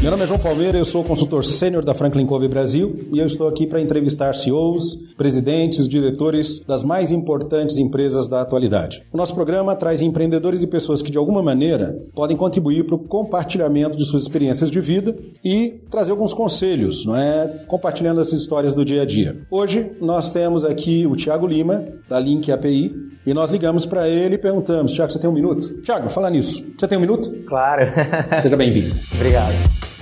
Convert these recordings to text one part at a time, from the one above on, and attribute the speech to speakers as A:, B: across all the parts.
A: meu nome é João Palmeira, eu sou consultor sênior da Franklin Covey Brasil e eu estou aqui para entrevistar CEOs, presidentes, diretores das mais importantes empresas da atualidade. O nosso programa traz empreendedores e pessoas que de alguma maneira podem contribuir para o compartilhamento de suas experiências de vida e trazer alguns conselhos, não é? Compartilhando as histórias do dia a dia. Hoje nós temos aqui o Tiago Lima, da Link API, e nós ligamos para ele e perguntamos: Tiago, você tem um minuto? Tiago, fala nisso. Você tem um minuto?
B: Claro.
A: Seja bem-vindo.
B: Obrigado.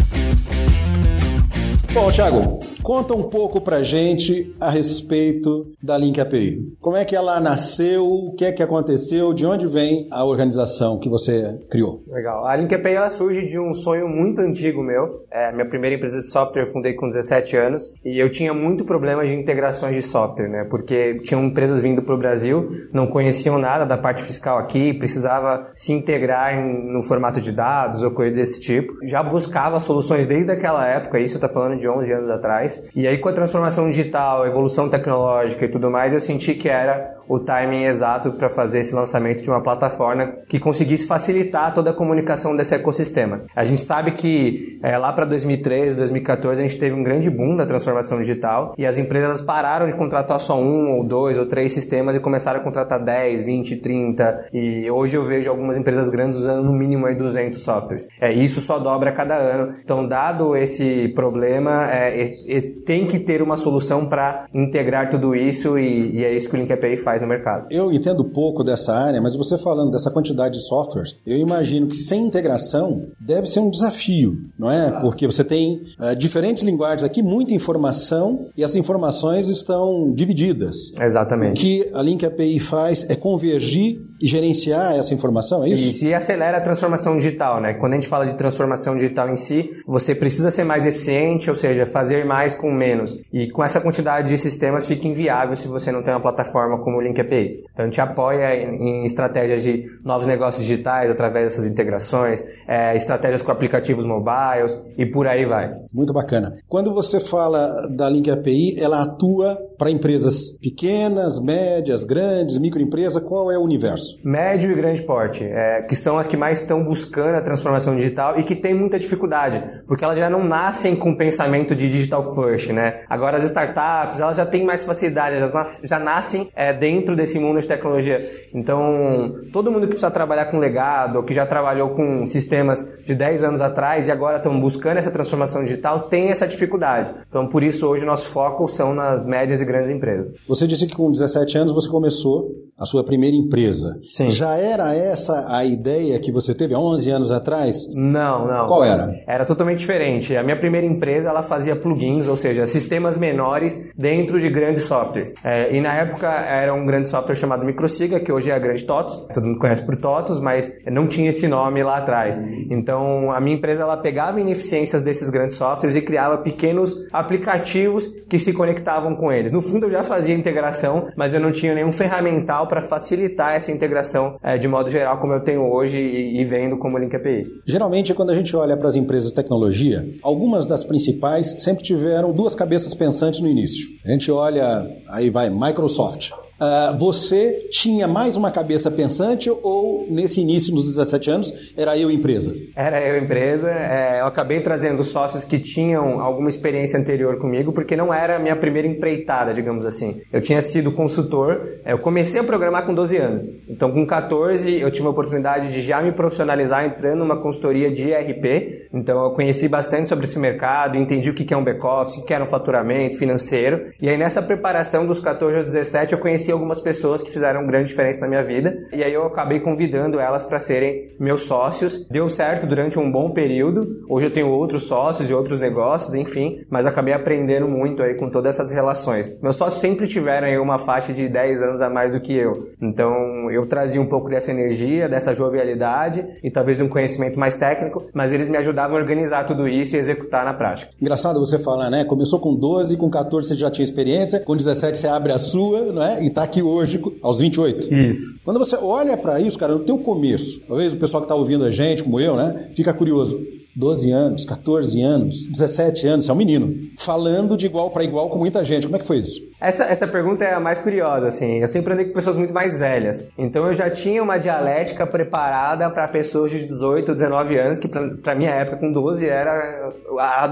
A: Bom, Thiago, conta um pouco pra gente a respeito da Link API. Como é que ela nasceu, o que é que aconteceu, de onde vem a organização que você criou?
B: Legal. A Link API ela surge de um sonho muito antigo meu. É, minha primeira empresa de software eu fundei com 17 anos e eu tinha muito problema de integrações de software, né? Porque tinham empresas vindo para o Brasil, não conheciam nada da parte fiscal aqui, precisava se integrar em, no formato de dados ou coisas desse tipo. Já buscava soluções desde aquela época, isso está falando de de 11 anos atrás. E aí, com a transformação digital, a evolução tecnológica e tudo mais, eu senti que era o timing exato para fazer esse lançamento de uma plataforma que conseguisse facilitar toda a comunicação desse ecossistema. A gente sabe que é, lá para 2013, 2014, a gente teve um grande boom da transformação digital e as empresas pararam de contratar só um ou dois ou três sistemas e começaram a contratar 10, 20, 30 e hoje eu vejo algumas empresas grandes usando no mínimo aí 200 softwares. É, isso só dobra a cada ano. Então, dado esse problema, é, é, tem que ter uma solução para integrar tudo isso e, e é isso que o Link API faz no mercado.
A: Eu entendo pouco dessa área, mas você falando dessa quantidade de softwares, eu imagino que sem integração deve ser um desafio, não é? Porque você tem uh, diferentes linguagens aqui, muita informação e essas informações estão divididas.
B: Exatamente.
A: O que a Link API faz é convergir e gerenciar essa informação, é isso?
B: Isso, e acelera a transformação digital, né? Quando a gente fala de transformação digital em si, você precisa ser mais eficiente, ou seja, fazer mais com menos. E com essa quantidade de sistemas fica inviável se você não tem uma plataforma como o Link API. Então a gente apoia em, estratégias de novos negócios digitais através dessas integrações, é, estratégias com aplicativos mobiles e por aí vai.
A: Muito bacana. Quando você fala da Link API, ela atua para empresas pequenas, médias, grandes, microempresa, qual é o universo?
B: Médio e grande porte, é, que são as que mais estão buscando a transformação digital e que têm muita dificuldade, porque elas já não nascem com o pensamento de digital first, né? Agora as startups, elas já têm mais facilidade, elas já nascem é, dentro desse mundo de tecnologia. Então, todo mundo que precisa trabalhar com legado, ou que já trabalhou com sistemas de 10 anos atrás e agora estão buscando essa transformação digital, tem essa dificuldade. Então, por isso, hoje, nosso foco são nas médias e grandes empresas.
A: Você disse que com 17 anos você começou a sua primeira empresa.
B: Sim.
A: Já era essa a ideia que você teve há 11 anos atrás?
B: Não, não.
A: Qual era?
B: Era totalmente diferente. A minha primeira empresa, ela fazia plugins, ou seja, sistemas menores dentro de grandes softwares. É, e na época era um grande software chamado Microsiga, que hoje é a grande TOTOS. Todo mundo conhece por TOTOS, mas não tinha esse nome lá atrás. Então, a minha empresa, ela pegava ineficiências desses grandes softwares e criava pequenos aplicativos que se conectavam com eles. No fundo, eu já fazia integração, mas eu não tinha nenhum ferramental para facilitar essa integração é, de modo geral, como eu tenho hoje e, e vendo como Link API.
A: Geralmente, quando a gente olha para as empresas de tecnologia, algumas das principais sempre tiveram duas cabeças pensantes no início. A gente olha, aí vai, Microsoft. Uh, você tinha mais uma cabeça pensante ou nesse início, nos 17 anos, era eu empresa?
B: Era eu empresa. É, eu acabei trazendo sócios que tinham alguma experiência anterior comigo, porque não era a minha primeira empreitada, digamos assim. Eu tinha sido consultor, é, eu comecei a programar com 12 anos. Então, com 14, eu tive a oportunidade de já me profissionalizar entrando numa consultoria de ERP. Então, eu conheci bastante sobre esse mercado, entendi o que é um back-office, o que era um faturamento financeiro. E aí, nessa preparação dos 14 aos 17, eu conheci conheci algumas pessoas que fizeram grande diferença na minha vida e aí eu acabei convidando elas para serem meus sócios. Deu certo durante um bom período. Hoje eu tenho outros sócios de outros negócios, enfim, mas acabei aprendendo muito aí com todas essas relações. Meus sócios sempre tiveram aí uma faixa de 10 anos a mais do que eu. Então eu trazia um pouco dessa energia, dessa jovialidade e talvez um conhecimento mais técnico, mas eles me ajudavam a organizar tudo isso e executar na prática.
A: Engraçado você falar, né? Começou com 12, com 14 você já tinha experiência, com 17 você abre a sua, né? E tá aqui hoje aos 28.
B: Isso.
A: Quando você olha para isso, cara, no teu começo, talvez o pessoal que tá ouvindo a gente, como eu, né, fica curioso. 12 anos, 14 anos, 17 anos, é um menino, falando de igual para igual com muita gente. Como é que foi isso?
B: Essa, essa pergunta é a mais curiosa, assim. Eu sempre andei com pessoas muito mais velhas. Então eu já tinha uma dialética preparada para pessoas de 18, 19 anos, que para minha época, com 12, era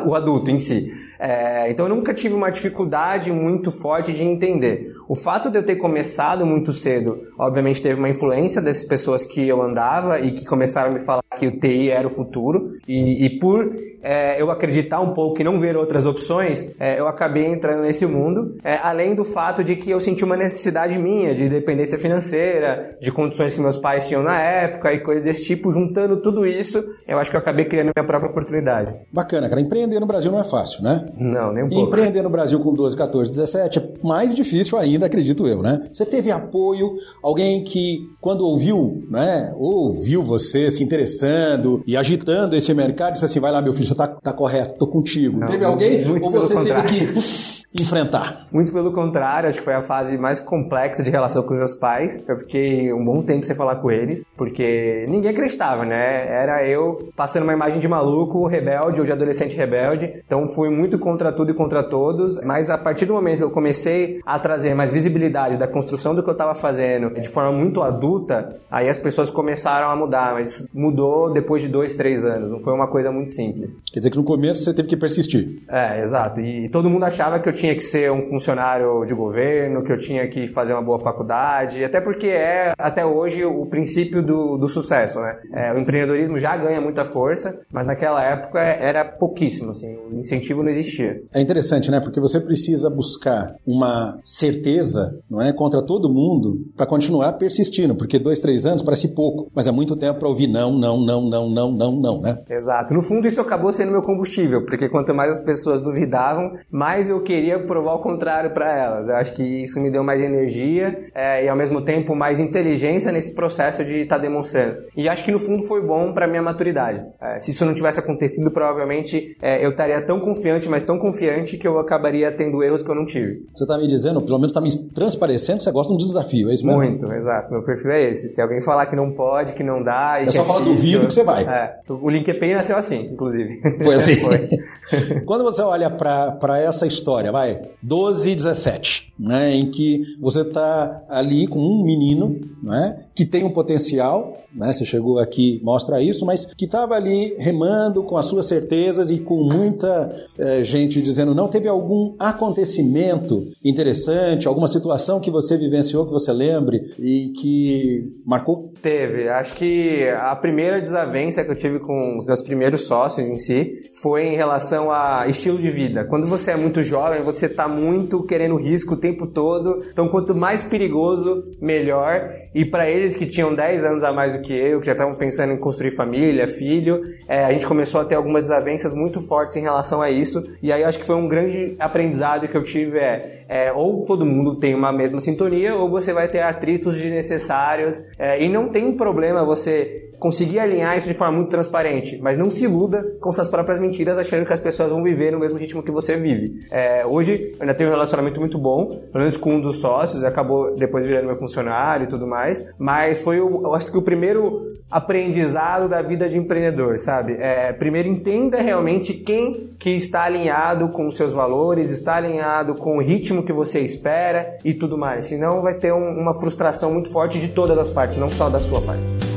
B: o adulto em si. É, então eu nunca tive uma dificuldade muito forte de entender. O fato de eu ter começado muito cedo, obviamente teve uma influência dessas pessoas que eu andava e que começaram a me falar que o TI era o futuro. E, e por é, eu acreditar um pouco e não ver outras opções, é, eu acabei entrando nesse mundo. É, além do fato de que eu senti uma necessidade minha de dependência financeira, de condições que meus pais tinham na época e coisas desse tipo, juntando tudo isso, eu acho que eu acabei criando minha própria oportunidade.
A: Bacana, cara. Empreender no Brasil não é fácil, né?
B: Não, nem um pouco.
A: Empreender no Brasil com 12, 14, 17 é mais difícil ainda, acredito eu, né? Você teve apoio, alguém que, quando ouviu, né, ouviu você se interessando e agitando esse mercado, disse assim: vai lá, meu filho, você tá, tá correto, tô contigo. Não, teve alguém ou você teve que enfrentar?
B: Muito pelo contrário, acho que foi a fase mais complexa de relação com os meus pais. Eu fiquei um bom tempo sem falar com eles, porque ninguém acreditava, né? Era eu passando uma imagem de maluco, rebelde ou de adolescente rebelde. Então fui muito contra tudo e contra todos. Mas a partir do momento que eu comecei a trazer mais visibilidade da construção do que eu estava fazendo de forma muito adulta, aí as pessoas começaram a mudar. Mas mudou depois de dois, três anos. Não foi uma coisa muito simples.
A: Quer dizer que no começo você teve que persistir.
B: É, exato. E todo mundo achava que eu tinha tinha que ser um funcionário de governo, que eu tinha que fazer uma boa faculdade, até porque é até hoje o princípio do, do sucesso, né? É, o empreendedorismo já ganha muita força, mas naquela época era pouquíssimo, assim, o incentivo não existia.
A: É interessante, né? Porque você precisa buscar uma certeza, não é, contra todo mundo para continuar persistindo, porque dois, três anos parece pouco, mas é muito tempo para ouvir não, não, não, não, não, não, não, né?
B: Exato. No fundo isso acabou sendo meu combustível, porque quanto mais as pessoas duvidavam, mais eu queria provar o contrário para elas. Eu acho que isso me deu mais energia é, e ao mesmo tempo mais inteligência nesse processo de estar tá demonstrando. E acho que no fundo foi bom para minha maturidade. É, se isso não tivesse acontecido, provavelmente é, eu estaria tão confiante, mas tão confiante que eu acabaria tendo erros que eu não tive.
A: Você está me dizendo, pelo menos está me transparecendo, que você gosta de um desafio, é isso mesmo?
B: Muito, exato. Meu perfil é esse. Se alguém falar que não pode, que não dá,
A: é só falar duvido que você vai.
B: É, o LinkedIn nasceu assim, inclusive.
A: Foi assim. Foi. Quando você olha para essa história, vai vai, 12 e 17, né, em que você está ali com um menino, né, que tem um potencial, né, você chegou aqui, mostra isso, mas que estava ali remando com as suas certezas e com muita é, gente dizendo, não, teve algum acontecimento interessante, alguma situação que você vivenciou, que você lembre e que marcou?
B: Teve, acho que a primeira desavença que eu tive com os meus primeiros sócios em si foi em relação a estilo de vida. Quando você é muito jovem, você está muito querendo risco o tempo todo. Então, quanto mais perigoso, melhor. E para eles que tinham 10 anos a mais do que eu, que já estavam pensando em construir família, filho, é, a gente começou a ter algumas desavenças muito fortes em relação a isso. E aí acho que foi um grande aprendizado que eu tive é, é ou todo mundo tem uma mesma sintonia, ou você vai ter atritos desnecessários. É, e não tem problema você conseguir alinhar isso de forma muito transparente, mas não se iluda com suas próprias mentiras achando que as pessoas vão viver no mesmo ritmo que você vive. É, hoje eu ainda tenho um relacionamento muito bom, pelo menos com um dos sócios, acabou depois virando meu funcionário e tudo mais, mas foi, o, eu acho que o primeiro aprendizado da vida de empreendedor, sabe? É, primeiro entenda realmente quem que está alinhado com seus valores, está alinhado com o ritmo que você espera e tudo mais, senão vai ter um, uma frustração muito forte de todas as partes, não só da sua parte.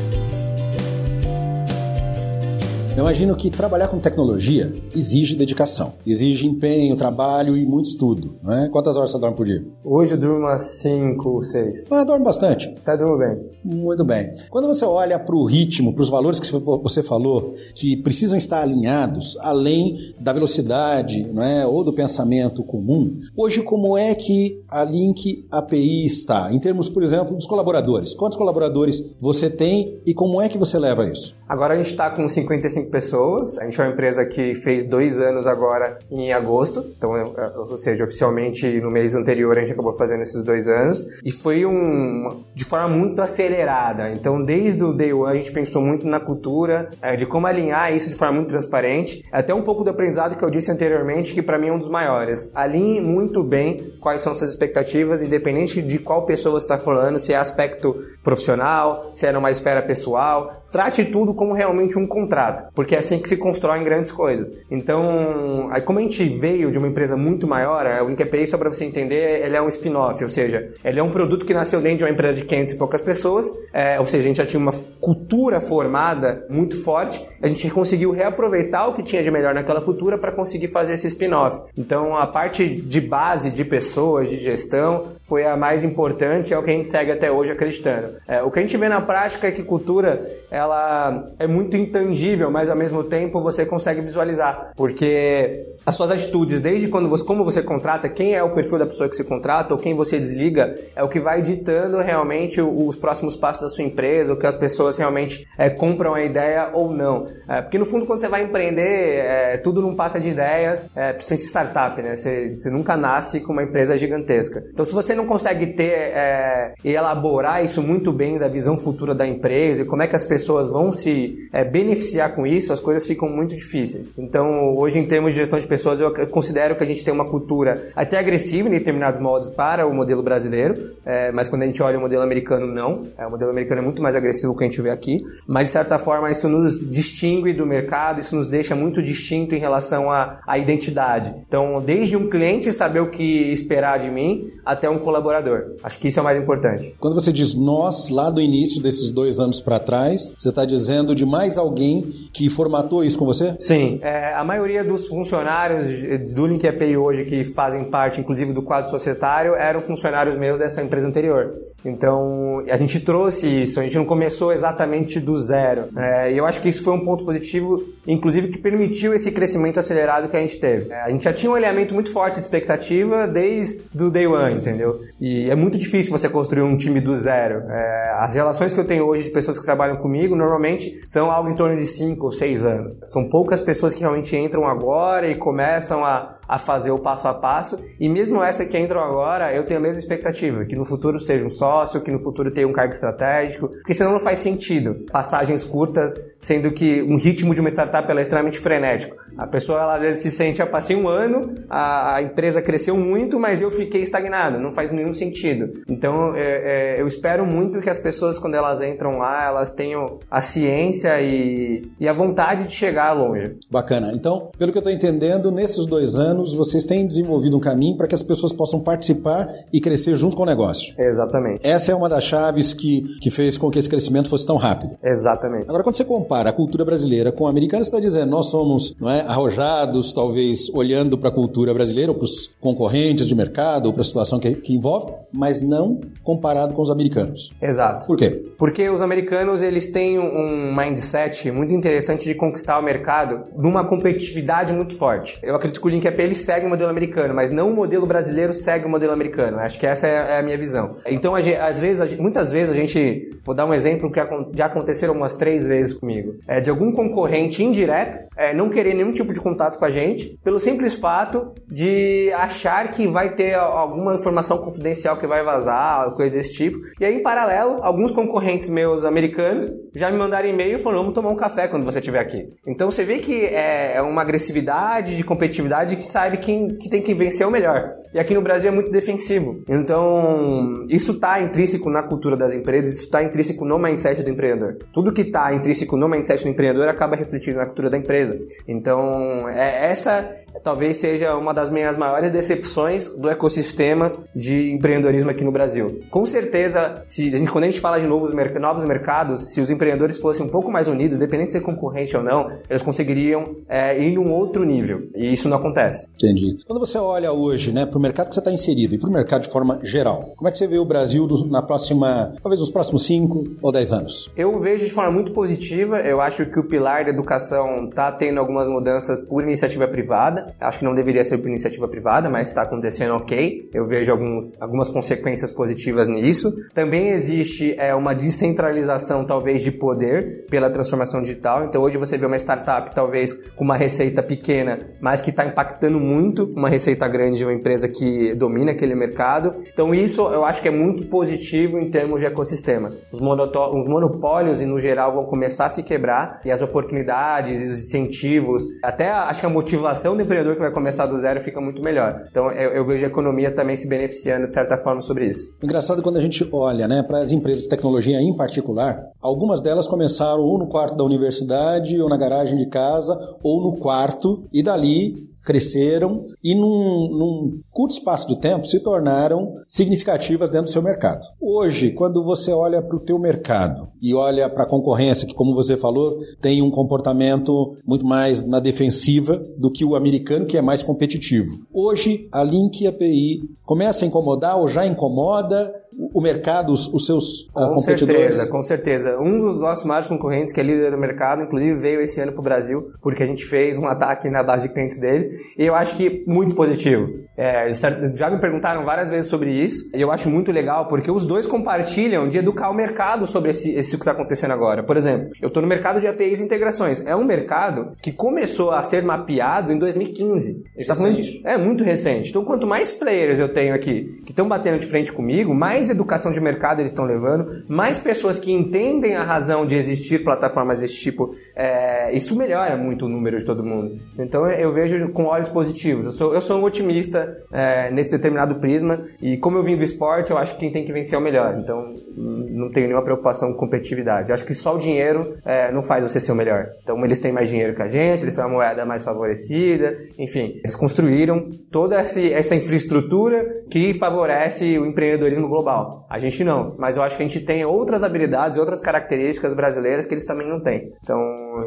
A: Eu imagino que trabalhar com tecnologia exige dedicação, exige empenho, trabalho e muito estudo. Né? Quantas horas você dorme por dia?
B: Hoje eu durmo umas 5, 6.
A: Ah, dorme bastante.
B: Tá, durmo bem.
A: Muito bem. Quando você olha para o ritmo, para os valores que você falou, que precisam estar alinhados, além da velocidade né, ou do pensamento comum, hoje como é que a Link API está? Em termos, por exemplo, dos colaboradores. Quantos colaboradores você tem e como é que você leva isso?
B: Agora a gente está com 55 pessoas. A gente é uma empresa que fez dois anos agora em agosto. Então, é, é, ou seja, oficialmente no mês anterior a gente acabou fazendo esses dois anos. E foi um, de forma muito acelerada. Então, desde o day one a gente pensou muito na cultura, é, de como alinhar isso de forma muito transparente. Até um pouco do aprendizado que eu disse anteriormente, que para mim é um dos maiores. Alinhe muito bem quais são suas expectativas, independente de qual pessoa você está falando, se é aspecto profissional, se é numa esfera pessoal. Trate tudo como realmente um contrato, porque é assim que se constroem grandes coisas. Então, aí como a gente veio de uma empresa muito maior, o IncaPay, só para você entender, ele é um spin-off, ou seja, ele é um produto que nasceu dentro de uma empresa de 500 e poucas pessoas, é, ou seja, a gente já tinha uma cultura formada muito forte, a gente conseguiu reaproveitar o que tinha de melhor naquela cultura para conseguir fazer esse spin-off. Então, a parte de base de pessoas, de gestão, foi a mais importante, é o que a gente segue até hoje acreditando. É, o que a gente vê na prática é que cultura, ela é muito intangível, mas ao mesmo tempo você consegue visualizar, porque as suas atitudes, desde quando você, como você contrata, quem é o perfil da pessoa que se contrata ou quem você desliga, é o que vai ditando realmente os próximos passos da sua empresa, o que as pessoas realmente é, compram a ideia ou não. É, porque no fundo, quando você vai empreender, é, tudo não passa de ideias, é, principalmente startup, né? Você, você, nunca nasce com uma empresa gigantesca. Então, se você não consegue ter é, e elaborar isso muito bem da visão futura da empresa e como é que as pessoas vão se é, beneficiar com isso, as coisas ficam muito difíceis. Então, hoje, em termos de gestão de pessoas, eu considero que a gente tem uma cultura até agressiva em determinados modos para o modelo brasileiro, é, mas quando a gente olha o modelo americano, não. É, o modelo americano é muito mais agressivo que a gente vê aqui, mas de certa forma isso nos distingue do mercado, isso nos deixa muito distinto em relação à, à identidade. Então, desde um cliente saber o que esperar de mim até um colaborador. Acho que isso é o mais importante.
A: Quando você diz nós, lá do início desses dois anos para trás, você está dizendo de mais alguém que formatou isso com você?
B: Sim. É, a maioria dos funcionários do Link API hoje que fazem parte, inclusive, do quadro societário, eram funcionários meus dessa empresa anterior. Então, a gente trouxe isso, a gente não começou exatamente do zero. É, e eu acho que isso foi um ponto positivo, inclusive, que permitiu esse crescimento acelerado que a gente teve. É, a gente já tinha um alinhamento muito forte de expectativa desde o day one, entendeu? E é muito difícil você construir um time do zero. É, as relações que eu tenho hoje de pessoas que trabalham comigo, normalmente, são algo em torno de 5 ou 6 anos. São poucas pessoas que realmente entram agora e começam a a fazer o passo a passo. E mesmo essa que entram agora, eu tenho a mesma expectativa, que no futuro seja um sócio, que no futuro tenha um cargo estratégico, porque senão não faz sentido. Passagens curtas, sendo que um ritmo de uma startup é extremamente frenético. A pessoa ela, às vezes se sente, eu passei um ano, a, a, empresa cresceu muito, mas eu fiquei estagnado. Não faz nenhum sentido. Então, é, é, eu espero muito que as pessoas, quando elas entram lá, elas tenham a ciência e, e a vontade de chegar longe.
A: Bacana. Então, pelo que eu estou entendendo, nesses dois anos, vocês têm desenvolvido um caminho para que as pessoas possam participar e crescer junto com o negócio.
B: Exatamente.
A: Essa é uma das chaves que, que fez com que esse crescimento fosse tão rápido.
B: Exatamente.
A: Agora, quando você compara a cultura brasileira com a americana, você está dizendo, nós somos, não é, arrojados, talvez olhando para a cultura brasileira, ou para os concorrentes de mercado, ou para a situação que, que, envolve, mas não comparado com os americanos.
B: Exato.
A: Por quê?
B: Porque os americanos eles têm um mindset muito interessante de conquistar o mercado numa competitividade muito forte. Eu acredito que o Link ele segue o modelo americano, mas não o modelo brasileiro segue o modelo americano. Acho que essa é a minha visão. Então, às vezes, muitas vezes a gente, vou dar um exemplo que já aconteceram umas três vezes comigo, é de algum concorrente indireto é, não querer nenhum tipo de contato com a gente, pelo simples fato de achar que vai ter alguma informação confidencial que vai vazar, coisa desse tipo. E aí, em paralelo, alguns concorrentes meus americanos já me mandaram e-mail falando: vamos tomar um café quando você estiver aqui. Então você vê que é, é uma agressividade de competitividade que sabe quem que tem que vencer o melhor. E aqui no Brasil é muito defensivo. Então, isso está intrínseco na cultura das empresas, isso está intrínseco no mindset do empreendedor. Tudo que está intrínseco no mindset do empreendedor acaba refletindo na cultura da empresa. Então, é, essa talvez seja uma das minhas maiores decepções do ecossistema de empreendedorismo aqui no Brasil. Com certeza, se a gente, quando a gente fala de novos, novos mercados, se os empreendedores fossem um pouco mais unidos, independente de ser concorrente ou não, eles conseguiriam é, ir em um outro nível. E isso não acontece.
A: Entendi. Quando você olha hoje né, para o mercado que você está inserido e para o mercado de forma geral, como é que você vê o Brasil do, na próxima, talvez nos próximos 5 ou 10 anos?
B: Eu vejo de forma muito positiva. Eu acho que o pilar da educação está tendo algumas mudanças por iniciativa privada. Acho que não deveria ser por iniciativa privada, mas está acontecendo ok. Eu vejo alguns, algumas consequências positivas nisso. Também existe é, uma descentralização, talvez, de poder pela transformação digital. Então, hoje você vê uma startup, talvez, com uma receita pequena, mas que está impactando muito uma receita grande de uma empresa que domina aquele mercado. Então, isso eu acho que é muito positivo em termos de ecossistema. Os, os monopólios, no geral, vão começar a se quebrar e as oportunidades, os incentivos, até acho que a motivação do empreendedor que vai começar do zero fica muito melhor. Então eu, eu vejo a economia também se beneficiando de certa forma sobre isso.
A: Engraçado quando a gente olha né, para as empresas de tecnologia em particular, algumas delas começaram ou no quarto da universidade, ou na garagem de casa, ou no quarto, e dali cresceram e num, num, curto espaço de tempo se tornaram significativas dentro do seu mercado. Hoje, quando você olha para o teu mercado e olha para a concorrência, que como você falou, tem um comportamento muito mais na defensiva do que o americano, que é mais competitivo. Hoje, a Link API começa a incomodar ou já incomoda o mercado, os, os seus
B: uh, com competidores? Certeza, com certeza. Um dos nossos maiores concorrentes, que é líder do mercado, inclusive veio esse ano para o Brasil, porque a gente fez um ataque na base de clientes deles, e eu acho que muito positivo. É, já me perguntaram várias vezes sobre isso, e eu acho muito legal, porque os dois compartilham de educar o mercado sobre esse, esse que está acontecendo agora. Por exemplo, eu estou no mercado de APIs e integrações. É um mercado que começou a ser mapeado em 2015. Tá de, é muito recente. Então, quanto mais players eu tenho aqui que estão batendo de frente comigo, mais mais educação de mercado eles estão levando, mais pessoas que entendem a razão de existir plataformas desse tipo, é, isso melhora muito o número de todo mundo. Então eu vejo com olhos positivos. Eu sou, eu sou um otimista é, nesse determinado prisma e como eu vim do esporte, eu acho que quem tem que vencer é o melhor. Então não tenho nenhuma preocupação com competitividade. Eu acho que só o dinheiro é, não faz você ser o melhor. Então eles têm mais dinheiro que a gente, eles têm uma moeda mais favorecida, enfim, eles construíram toda essa infraestrutura que favorece o empreendedorismo global A gente não, mas eu acho que a gente tem outras habilidades, outras características brasileiras que eles também não têm. Então,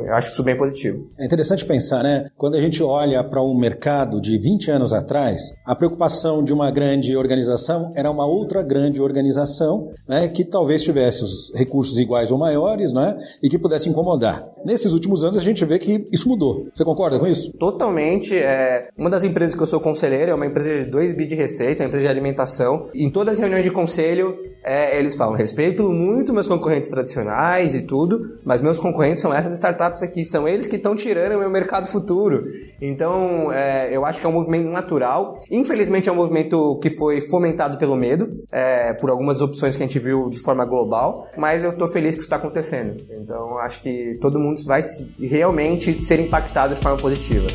B: eu acho isso bem positivo.
A: É interessante pensar, né? Quando a gente olha para um mercado de 20 anos atrás, a preocupação de uma grande organização era uma outra grande organização, né, que talvez tivesse os recursos iguais ou maiores, né, e que pudesse incomodar. Nesses últimos anos a gente vê que isso mudou. Você concorda com isso?
B: Totalmente. É, uma das empresas que eu sou conselheiro é uma empresa de 2 bi de receita, uma empresa de alimentação. Em todas as reuniões de conselho, é, eles falam: respeito muito meus concorrentes tradicionais e tudo, mas meus concorrentes são essas startups aqui, são eles que estão tirando o meu mercado futuro. Então, é, eu acho que é um movimento natural. Infelizmente, é um movimento que foi fomentado pelo medo, é, por algumas opções que a gente viu de forma global, mas eu estou feliz que isso está acontecendo. Então, acho que todo mundo vai realmente ser impactado de forma positiva.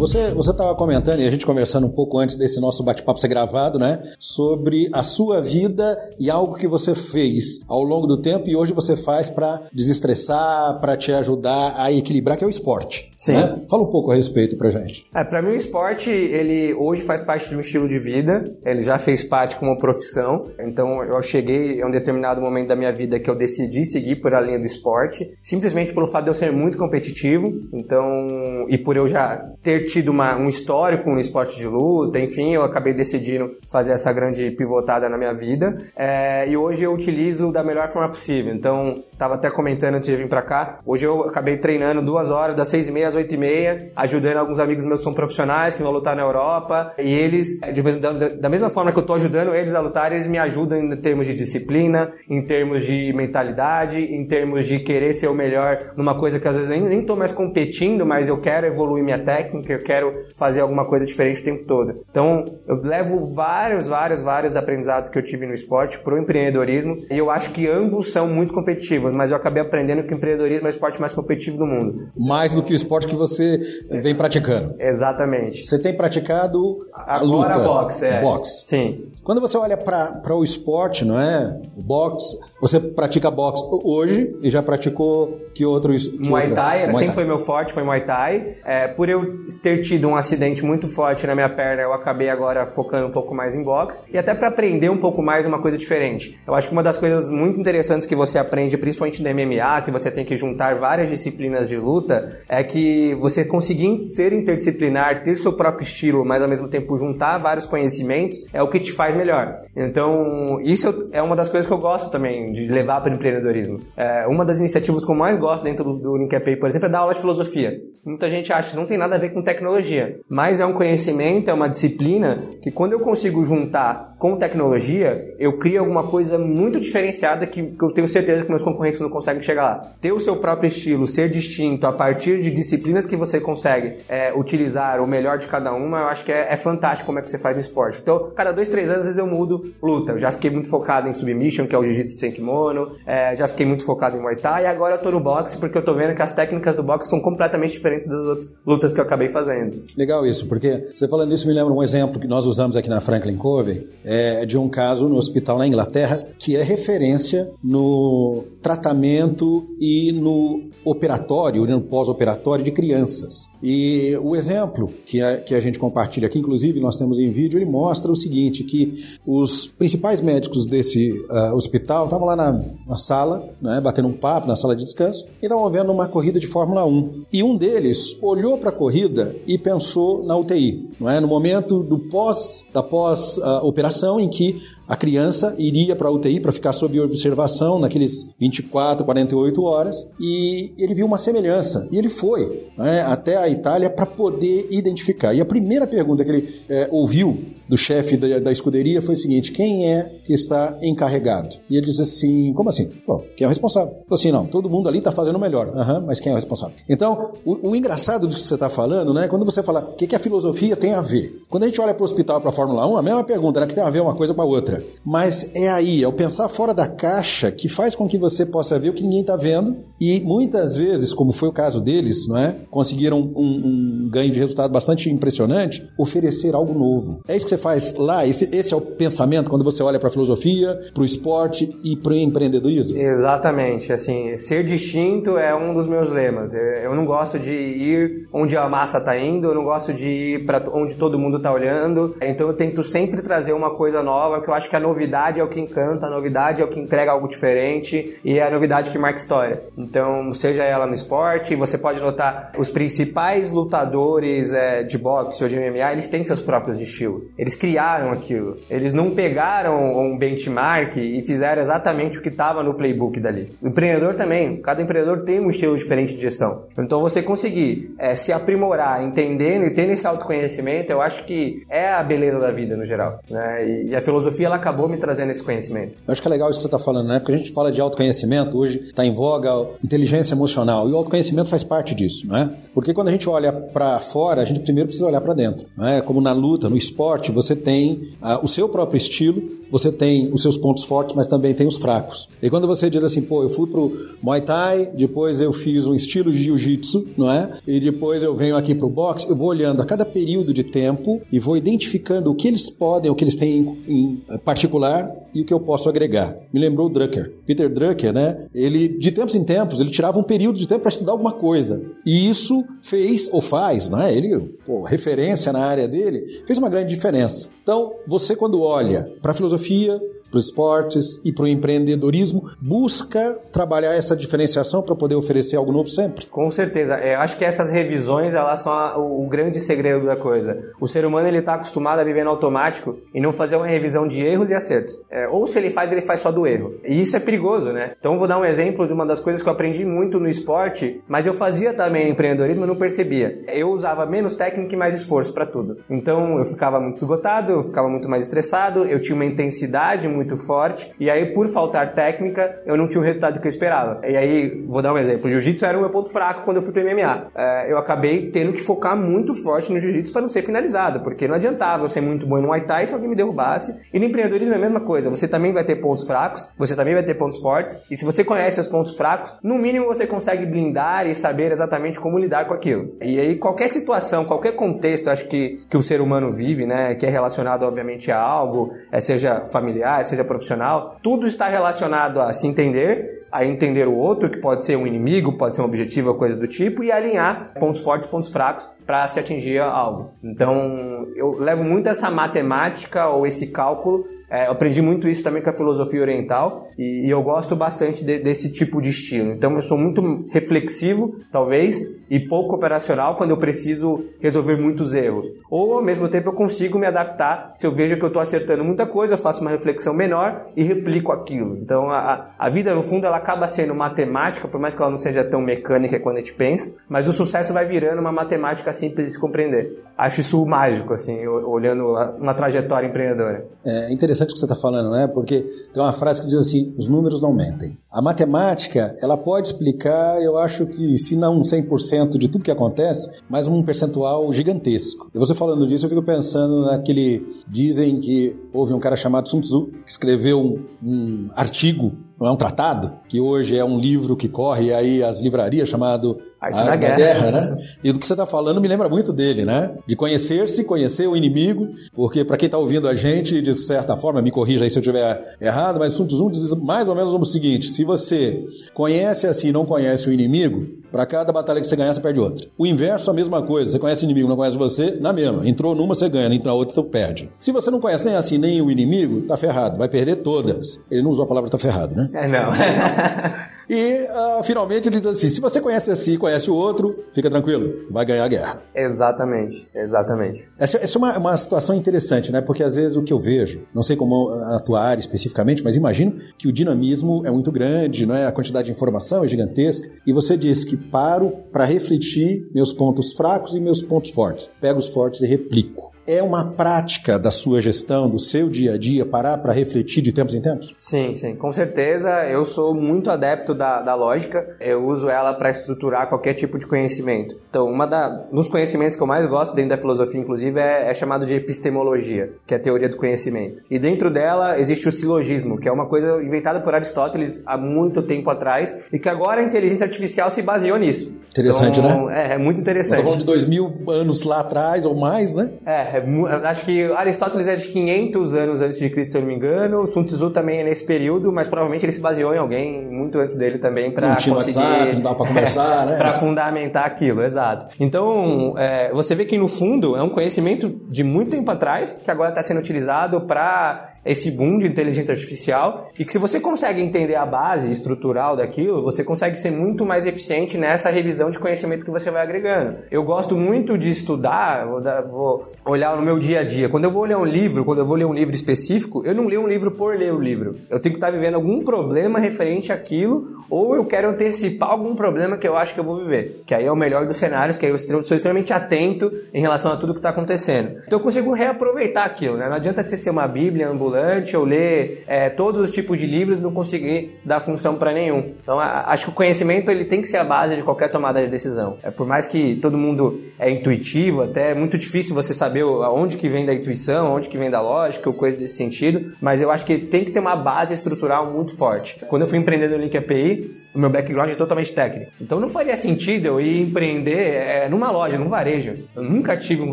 A: Você estava comentando e a gente conversando um pouco antes desse nosso bate-papo ser gravado, né, sobre a sua vida e algo que você fez ao longo do tempo e hoje você faz para desestressar, para te ajudar a equilibrar, que é o esporte. Sim. Né? Fala um pouco a respeito para gente.
B: É, para mim o esporte ele hoje faz parte de um estilo de vida. Ele já fez parte como profissão. Então eu cheguei a um determinado momento da minha vida que eu decidi seguir por a linha do esporte, simplesmente pelo fato de eu ser muito competitivo. Então e por eu já ter tido uma, um histórico no esporte de luta, enfim, eu acabei decidindo fazer essa grande pivotada na minha vida. É, e hoje eu utilizo da melhor forma possível. Então, estava até comentando antes de vir para cá, hoje eu acabei treinando duas horas, das seis e meia às oito e meia, ajudando alguns amigos meus que são profissionais, que vão lutar na Europa, e eles, de, da, da mesma forma que eu estou ajudando eles a lutar, eles me ajudam em termos de disciplina, em termos de mentalidade, em termos de querer ser o melhor numa coisa que às vezes eu nem estou mais competindo, mas eu quero evoluir minha técnica, eu quero fazer alguma coisa diferente o tempo todo. Então, eu levo vários, vários, vários aprendizados que eu tive no esporte pro empreendedorismo e eu acho que ambos são muito competitivos, mas eu acabei aprendendo que o empreendedorismo é o esporte mais competitivo do mundo.
A: Mais do que o esporte que você vem praticando.
B: Exatamente.
A: Você tem praticado a
B: Agora
A: luta.
B: boxe, é.
A: Boxe.
B: Sim.
A: Quando você olha para o esporte, não é? O boxe, você pratica boxe hoje e já praticou que outro es- que
B: Muay? Thai,
A: Muay
B: sempre foi meu forte, foi Muay Thai. É, por eu ter tido um acidente muito forte na minha perna, eu acabei agora focando um pouco mais em boxe. E até para aprender um pouco mais uma coisa diferente. Eu acho que uma das coisas muito interessantes que você aprende, principalmente no MMA, que você tem que juntar várias disciplinas de luta, é que você conseguir ser interdisciplinar, ter seu próprio estilo, mas ao mesmo tempo juntar vários conhecimentos, é o que te faz melhor. Então, isso é uma das coisas que eu gosto também de levar para o empreendedorismo. É, uma das iniciativas que eu mais gosto dentro do, do por exemplo, é dar aula de filosofia. Muita gente acha que não tem nada a ver com tecnologia, mas é um conhecimento, é uma disciplina que quando eu consigo juntar com tecnologia, eu crio alguma coisa muito diferenciada que, que eu tenho certeza que meus concorrentes não conseguem chegar lá. Ter o seu próprio estilo, ser distinto a partir de disciplinas que você consegue é, utilizar o melhor de cada uma, eu acho que é, é fantástico como é que você faz no esporte. Então, cada dois, três anos, às vezes eu mudo luta. Eu já fiquei muito focado em submission, que é o jiu-jitsu sem kimono, é, já fiquei muito focado em muay thai, e agora eu tô no boxe porque eu tô vendo que as técnicas do boxe são completamente diferentes das outras lutas que eu acabei fazendo.
A: Legal isso, porque você falando isso me lembra um exemplo que nós usamos aqui na Franklin Covey, é de um caso no hospital na Inglaterra que é referência no tratamento e no operatório, no pós-operatório de crianças. E o exemplo que a, que a gente compartilha aqui, inclusive nós temos em vídeo, ele mostra o seguinte, que os principais médicos desse uh, hospital estavam lá na, na sala, né, batendo um papo na sala de descanso, e estavam vendo uma corrida de Fórmula 1. E um deles olhou para a corrida e pensou na UTI, não é? no momento do pós, da pós-operação em que a criança iria para a UTI para ficar sob observação naqueles 24, 48 horas e ele viu uma semelhança e ele foi né, até a Itália para poder identificar. E a primeira pergunta que ele é, ouviu do chefe da, da, escuderia foi o seguinte: quem é que está encarregado? E ele disse assim: como assim? Bom, quem é o responsável? Falou assim: não, todo mundo ali está fazendo o melhor. Uhum, mas quem é o responsável? Então, o, o engraçado do que você está falando, né? Quando você fala o que, que a filosofia tem a ver. Quando a gente olha para o hospital para a Fórmula 1, a mesma pergunta, né? Que tem a ver uma coisa com a outra. Mas é aí, é o pensar fora da caixa que faz com que você possa ver o que ninguém está vendo e muitas vezes, como foi o caso deles, não é? conseguiram um, um, ganho de resultado bastante impressionante, oferecer algo novo. É isso que você faz lá? Esse, esse é o pensamento quando você olha para a filosofia, para o esporte e para o empreendedorismo?
B: Exatamente. Assim, ser distinto é um dos meus lemas. Eu, eu não gosto de ir onde a massa está indo, eu não gosto de ir para onde todo mundo está olhando. Então eu tento sempre trazer uma coisa nova, porque eu acho que a novidade é o que encanta, a novidade é o que entrega algo diferente e é a novidade que marca história. Então, seja ela no esporte, você pode notar os principais lutadores é, de boxe ou de MMA, eles têm seus próprios estilos. Eles criaram aquilo. Eles não pegaram um benchmark e fizeram exatamente o que estava no playbook dali. O empreendedor também, cada empreendedor tem um estilo diferente de gestão. Então, você conseguir é, se aprimorar, entendendo e tendo esse autoconhecimento, eu acho que é a beleza da vida no geral. Né? E a filosofia ela acabou me trazendo esse conhecimento.
A: Eu acho que é legal isso que você está falando, né? Porque a gente fala de autoconhecimento, hoje está em voga inteligência emocional, e o autoconhecimento faz parte disso, não é? Porque quando a gente olha para fora, a gente primeiro precisa olhar para dentro, não é? Como na luta, no esporte, você tem uh, o seu próprio estilo, você tem os seus pontos fortes, mas também tem os fracos. E quando você diz assim, pô, eu fui pro Muay Thai, depois eu fiz um estilo de Jiu-Jitsu, não é? E depois eu venho aqui pro boxe, eu vou olhando a cada período de tempo e vou identificando o que eles podem, o que eles têm em, em particular e o que eu posso agregar. Me lembrou o Drucker. Peter Drucker, né? Ele, de tempos em tempos, ele tirava um período de tempo para estudar alguma coisa. E isso fez, ou faz, né? Ele, pô, referência na área dele, fez uma grande diferença. Então, você quando olha para a filosofia, para os esportes e para o empreendedorismo, busca trabalhar essa diferenciação para poder oferecer algo novo sempre?
B: Com certeza. Eu acho que essas revisões elas são a, o, o, grande segredo da coisa. O ser humano ele está acostumado a viver no automático e não fazer uma revisão de erros e acertos. É, ou se ele faz, ele faz só do erro. E isso é perigoso, né? Então vou dar um exemplo de uma das coisas que eu aprendi muito no esporte, mas eu fazia também empreendedorismo e não percebia. Eu usava menos técnica e mais esforço para tudo. Então eu ficava muito esgotado, eu ficava muito mais estressado, eu tinha uma intensidade muito muito forte, e aí por faltar técnica, eu não tinha o resultado que eu esperava. E aí, vou dar um exemplo, o jiu-jitsu era o meu ponto fraco quando eu fui pro MMA. É, eu acabei tendo que focar muito forte no jiu-jitsu para não ser finalizado, porque não adiantava eu ser muito bom no Muay Thai se alguém me derrubasse. E no empreendedorismo é a mesma coisa, você também vai ter pontos fracos, você também vai ter pontos fortes, e se você conhece os pontos fracos, no mínimo você consegue blindar e saber exatamente como lidar com aquilo. E aí qualquer situação, qualquer contexto, acho que, que o ser humano vive, né, que é relacionado obviamente a algo, é, seja familiar, seja profissional, tudo está relacionado a se entender, a entender o outro, que pode ser um inimigo, pode ser um objetivo, coisa do tipo, e alinhar pontos fortes, pontos fracos para se atingir algo. Então, eu levo muito essa matemática ou esse cálculo é, eu aprendi muito isso também com a filosofia oriental e, e eu gosto bastante de, desse tipo de estilo. Então eu sou muito reflexivo, talvez, e pouco operacional quando eu preciso resolver muitos erros. Ou ao mesmo tempo eu consigo me adaptar se eu vejo que eu estou acertando muita coisa, eu faço uma reflexão menor e replico aquilo. Então a, a vida no fundo ela acaba sendo matemática, por mais que ela não seja tão mecânica quando a gente pensa, mas o sucesso vai virando uma matemática simples de se compreender. Acho isso mágico, assim, olhando uma trajetória empreendedora.
A: É interessante interessante o que você está falando, né? Porque tem uma frase que diz assim: os números não mentem. A matemática, ela pode explicar, eu acho que, se não 100% de tudo que acontece, mas um percentual gigantesco. E você falando disso, eu fico pensando naquele. Dizem que houve um cara chamado Sun Tzu que escreveu um, um artigo não é um tratado, que hoje é um livro que corre aí as livrarias chamado
B: Arte, Arte da, da, Guerra,
A: né? E do que você está falando me lembra muito dele, né? De conhecer-se, conhecer o inimigo, porque para quem está ouvindo a gente, de certa forma, me corrija aí se eu estiver errado, mas Sun Tzu diz mais ou menos o seguinte: se você conhece assim e não conhece o inimigo, para cada batalha que você ganhar, você perde outra. O inverso, a mesma coisa. Você conhece o inimigo, não conhece você, na mesma. Entrou numa, você ganha, entra na outra, você perde. Se você não conhece nem assim, nem o inimigo, tá ferrado. Vai perder todas. Ele não usou a palavra tá ferrado, né?
B: É, não.
A: E uh, finalmente ele diz assim: se você conhece assim conhece o outro, fica tranquilo, vai ganhar a guerra.
B: Exatamente, exatamente.
A: Essa, essa é uma, uma situação interessante, né? Porque às vezes o que eu vejo, não sei como atuar especificamente, mas imagino que o dinamismo é muito grande, não é? A quantidade de informação é gigantesca. E você diz que paro para refletir meus pontos fracos e meus pontos fortes. Pego os fortes e replico é uma prática da sua gestão, do seu dia a dia, parar para refletir de tempos em tempos?
B: Sim, sim, com certeza. Eu sou muito adepto da, da lógica. Eu uso ela para estruturar qualquer tipo de conhecimento. Então, uma da, dos conhecimentos que eu mais gosto dentro da filosofia, inclusive, é, é chamado de epistemologia, que é a teoria do conhecimento. E dentro dela existe o silogismo, que é uma coisa inventada por Aristóteles há muito tempo atrás e que agora a inteligência artificial se baseou nisso.
A: Interessante,
B: então,
A: né?
B: É, é muito interessante. Estamos
A: falando de dois mil anos lá atrás ou mais, né?
B: É, é, acho que Aristóteles é de 500 anos antes de Cristo, se eu não me engano. Sun Tzu também é nesse período, mas provavelmente ele se baseou em alguém muito antes dele também para conseguir...
A: WhatsApp, não dá para conversar,
B: é,
A: né?
B: Para fundamentar aquilo, exato. Então, é, você vê que no fundo é um conhecimento de muito tempo atrás que agora está sendo utilizado para esse boom de inteligência artificial e que se você consegue entender a base estrutural daquilo, você consegue ser muito mais eficiente nessa revisão de conhecimento que você vai agregando. Eu gosto muito de estudar, vou, dar, vou olhar no meu dia a dia. Quando eu vou ler um livro, quando eu vou ler um livro específico, eu não leio um livro por ler o livro. Eu tenho que estar vivendo algum problema referente àquilo ou eu quero antecipar algum problema que eu acho que eu vou viver. Que aí é o melhor dos cenários, que aí eu sou extremamente atento em relação a tudo que está acontecendo. Então eu consigo reaproveitar aquilo, né? Não adianta você ser uma bíblia ambulante ambulante ou ler é, todos os tipos de livros não conseguir dar função para nenhum. Então, a, acho que o conhecimento ele tem que ser a base de qualquer tomada de decisão. É, por mais que todo mundo é intuitivo, até é muito difícil você saber aonde que vem da intuição, onde que vem da lógica ou coisa desse sentido, mas eu acho que tem que ter uma base estrutural muito forte. Quando eu fui empreender no Link API, o meu background é totalmente técnico. Então não faria sentido eu ir empreender é, numa loja, num varejo. Eu nunca tive um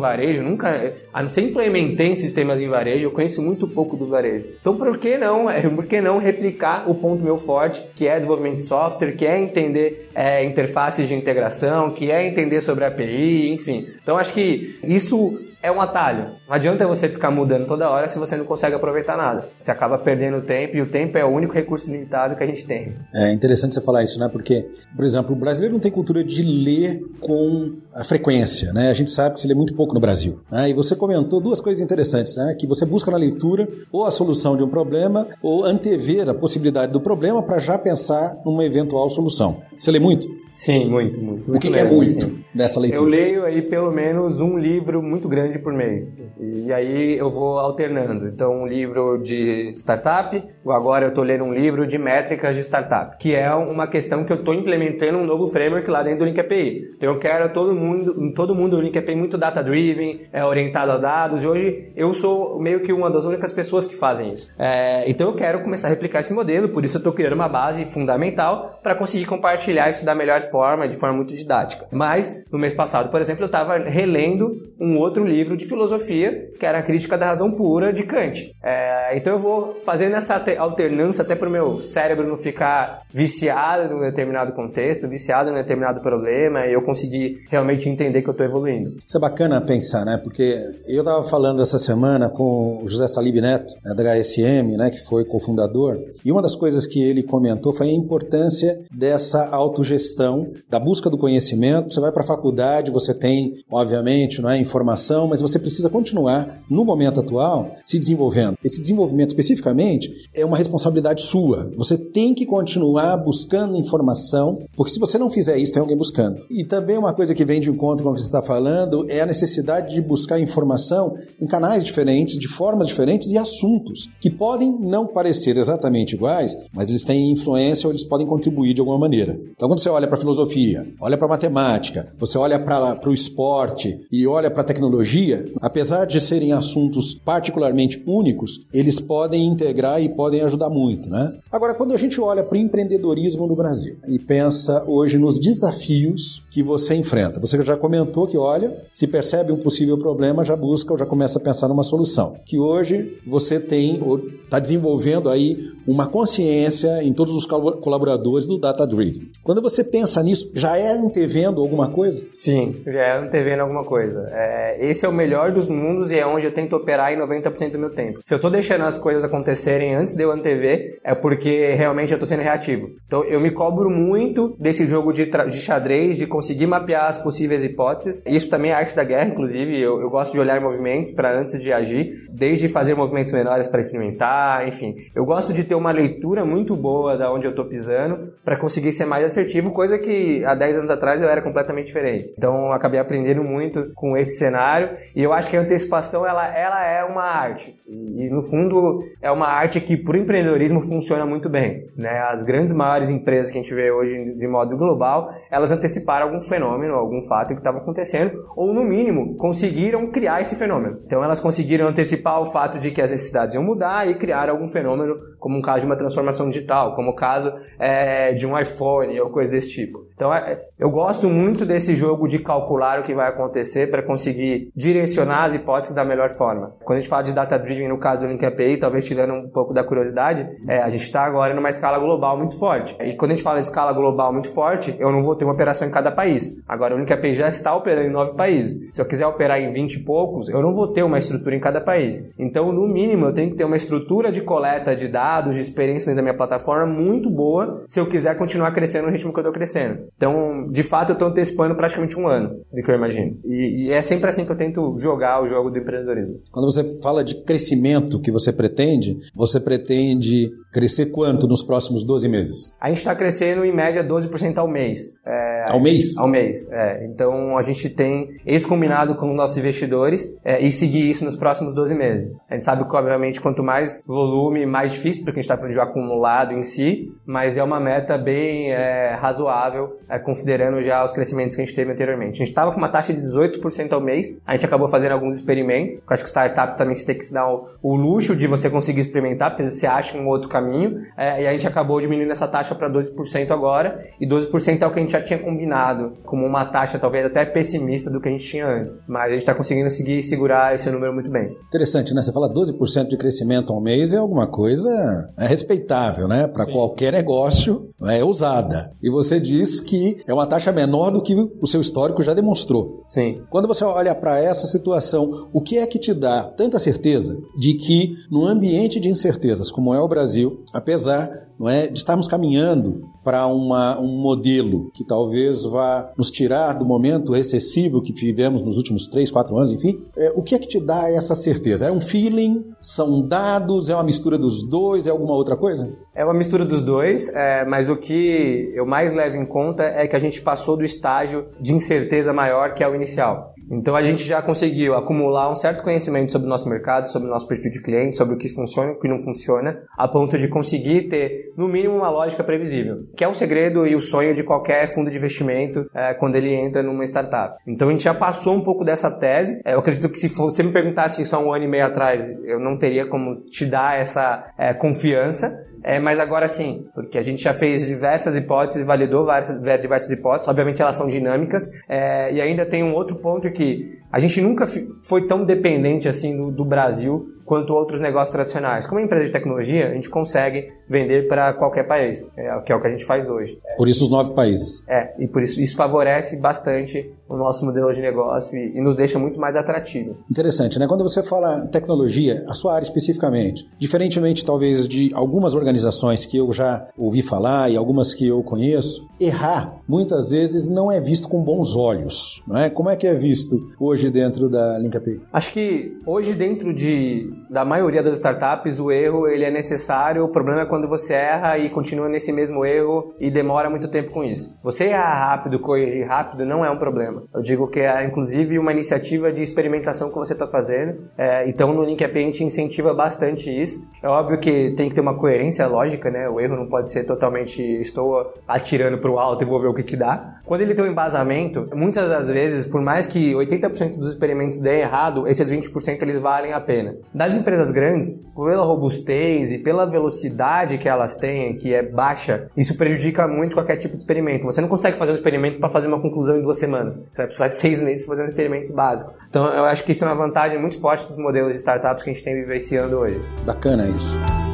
B: varejo, nunca, a não ser implementei em sistemas em varejo, eu conheço muito pouco do varejo. Então, por que não, é, por que não replicar o ponto meu forte, que é desenvolvimento de software, que é entender é, interfaces de integração, que é entender sobre API, enfim. Então, acho que isso é um atalho. Não adianta você ficar mudando toda hora se você não consegue aproveitar nada. Você acaba perdendo tempo e o tempo é o único recurso limitado que a gente tem.
A: É interessante você falar isso, né? Porque, por exemplo, o brasileiro não tem cultura de ler com a frequência, né? A gente sabe que se lê muito pouco no Brasil. Né? E você comentou duas coisas interessantes, né? Que você busca na leitura ou a solução de um problema ou antever a possibilidade do problema para já pensar numa eventual solução. Você lê muito?
B: Sim, muito, muito.
A: o que, que é muito sim. dessa leitura?
B: Eu leio aí pelo menos um livro muito grande por mês. E aí eu vou alternando. Então, um livro de startup, agora eu estou lendo um livro de métricas de startup, que é uma questão que eu estou implementando um novo framework lá dentro do Link API. Então, eu quero todo mundo, todo mundo do Link API muito data-driven, é orientado a dados, e hoje eu sou meio que uma das únicas pessoas que fazem isso. É, então, eu quero começar a replicar esse modelo, por isso eu estou criando uma base fundamental para conseguir compartilhar isso da melhor forma, de forma muito didática. Mas, no mês passado, por exemplo, eu estava relendo um outro livro de filosofia, que era a Crítica da Razão Pura, de Kant. É, então eu vou fazendo essa alternância até para o meu cérebro não ficar viciado num determinado contexto, viciado num determinado problema, e eu conseguir realmente entender que eu estou evoluindo.
A: Isso é bacana pensar, né? Porque eu estava falando essa semana com o José Salib Neto, né, da HSM, né, que foi cofundador, e uma das coisas que ele comentou foi a importância dessa autogestão, da busca do conhecimento. Você vai para a faculdade, você tem, obviamente, não é informação, mas você precisa continuar no momento atual se desenvolvendo. Esse desenvolvimento especificamente é uma responsabilidade sua. Você tem que continuar buscando informação, porque se você não fizer isso, tem alguém buscando. E também uma coisa que vem de encontro com o que você está falando é a necessidade de buscar informação em canais diferentes, de formas diferentes e assuntos que podem não parecer exatamente iguais, mas eles têm influência ou eles podem contribuir de alguma maneira. Então, quando você olha para filosofia, olha para matemática, você olha para o esporte e olha para a tecnologia, apesar de serem assuntos particularmente únicos, eles podem integrar e podem ajudar muito, né? Agora, quando a gente olha para o empreendedorismo no Brasil e pensa hoje nos desafios que você enfrenta, você já comentou que, olha, se percebe um possível problema, já busca ou já começa a pensar numa solução. Que hoje você tem, ou está desenvolvendo aí uma consciência em todos os colaboradores do Data Driven. Quando você pensa nisso, já é antevendo alguma coisa?
B: Sim, já é antevendo alguma coisa. É, esse é o melhor dos mundos e é onde eu tento operar em 90% do meu tempo. Se eu estou deixando as coisas acontecerem antes de eu antever, é porque realmente eu estou sendo reativo. Então eu me cobro muito desse jogo de, de xadrez, de conseguir mapear as possíveis hipóteses. Isso também é arte da guerra, inclusive. Eu, eu gosto de olhar movimentos para antes de agir, desde fazer movimentos menores para experimentar, enfim. Eu gosto de ter uma leitura muito boa da onde eu estou pisando para conseguir ser mais assertivo, coisa que há 10 anos atrás eu era completamente diferente. Então acabei aprendendo muito com esse cenário e eu acho que a antecipação ela, ela é uma arte. E no fundo é uma arte que para o empreendedorismo funciona muito bem. Né? As grandes maiores empresas que a gente vê hoje de modo global, elas anteciparam algum fenômeno, algum fato que estava acontecendo, ou no mínimo conseguiram criar esse fenômeno. Então elas conseguiram antecipar o fato de que as necessidades iam mudar e criar algum fenômeno, como um caso de uma transformação digital, como o caso é, de um iPhone ou coisa desse tipo. Então é, eu gosto muito desse jogo de calcular o que vai acontecer para conseguir direcionar as hipóteses da melhor forma. Quando a gente fala de data driven no caso do Link API, talvez tirando um pouco da curiosidade, é, a gente está agora numa escala global muito forte. E quando a gente fala escala global muito forte, eu não vou ter uma operação em cada país. Agora o Link API já está operando em nove países. Se eu quiser operar em 20 e poucos, eu não vou ter uma estrutura em cada país. Então, no mínimo, eu tenho que ter uma estrutura de coleta de dados, de experiência dentro da minha plataforma muito boa se eu quiser continuar crescendo no ritmo que eu estou crescendo. Então, de fato, eu estou antecipando praticamente um ano do que eu imagino. E, e, é sempre assim que eu tento jogar o jogo do empreendedorismo.
A: Quando você fala de crescimento que você pretende, você pretende crescer quanto nos próximos 12 meses?
B: A gente está crescendo em média 12% ao mês.
A: É, ao mês?
B: Ao mês, é. Então, a gente tem esse combinado com os nossos investidores é, e seguir isso nos próximos 12 meses. A gente sabe que, obviamente, quanto mais volume, mais difícil, porque a gente está falando de acumulado em si, mas é uma meta bem é, razoável, considerando já os crescimentos que a gente teve anteriormente. A gente estava com uma taxa de 18% ao mês, a gente acabou fazendo alguns experimentos, eu acho que startup também você tem que se dar o, o luxo de você conseguir experimentar, porque você acha um outro caminho, é, e a gente acabou diminuindo essa taxa para 12% agora, e 12% é o que a gente já tinha combinado, como uma taxa talvez até pessimista do que a gente tinha antes, mas a gente está conseguindo seguir segurar esse número muito bem.
A: Interessante, né? Você fala 12% de crescimento ao mês é alguma coisa é respeitável, né? Para qualquer negócio, é ousada. E você diz que é uma taxa menor do que o seu histórico já demonstrou.
B: Sim.
A: Quando você olha para essa situação, o que é que te dá tanta certeza de que no ambiente de incertezas como é o Brasil, apesar não é, de estarmos caminhando para um modelo que talvez vá nos tirar do momento recessivo que vivemos nos últimos três, quatro anos, enfim. É, o que é que te dá essa certeza? É um feeling? São dados? É uma mistura dos dois? É alguma outra coisa?
B: É uma mistura dos dois, é, mas o que eu mais levo em conta é que a gente passou do estágio de incerteza maior que é o inicial. Então a gente já conseguiu acumular um certo conhecimento sobre o nosso mercado, sobre o nosso perfil de cliente, sobre o que funciona e o que não funciona, a ponto de conseguir ter, no mínimo, uma lógica previsível, que é o segredo e o sonho de qualquer fundo de investimento é, quando ele entra numa startup. Então a gente já passou um pouco dessa tese. É, eu acredito que se você me perguntasse isso há um ano e meio atrás, eu não teria como te dar essa é, confiança. É, mas agora sim, porque a gente já fez diversas hipóteses, validou várias, diversas hipóteses, obviamente elas são dinâmicas, é, e ainda tem um outro ponto que a gente nunca foi tão dependente assim do, do Brasil quanto outros negócios tradicionais. Como empresa de tecnologia, a gente consegue vender para qualquer país, é, que é o que a gente faz hoje.
A: Por isso os nove países.
B: É, e por isso isso favorece bastante o nosso modelo de negócio e, e nos deixa muito mais atrativo.
A: Interessante, né? Quando você fala tecnologia, a sua área especificamente, diferentemente talvez de algumas organizações que eu já ouvi falar e algumas que eu conheço, errar muitas vezes não é visto com bons olhos, não é? Como é que é visto hoje dentro da LinkAPI?
B: Acho que hoje dentro de da maioria das startups, o erro ele é necessário. O problema é quando você erra e continua nesse mesmo erro e demora muito tempo com isso. Você errar rápido, corrigir rápido, não é um problema. Eu digo que é, inclusive, uma iniciativa de experimentação que você está fazendo. É, então, no Link a gente incentiva bastante isso. É óbvio que tem que ter uma coerência lógica, né? O erro não pode ser totalmente estou atirando para o alto e vou ver o que, que dá. Quando ele tem um embasamento, muitas das vezes, por mais que 80% dos experimentos deem errado, esses 20% eles valem a pena. Das empresas grandes, pela robustez e pela velocidade que elas têm, que é baixa, isso prejudica muito qualquer tipo de experimento. Você não consegue fazer um experimento para fazer uma conclusão em duas semanas. Você vai precisar de seis meses para fazer um experimento básico. Então, eu acho que isso é uma vantagem muito forte dos modelos de startups que a gente tem vivenciando hoje.
A: Bacana isso.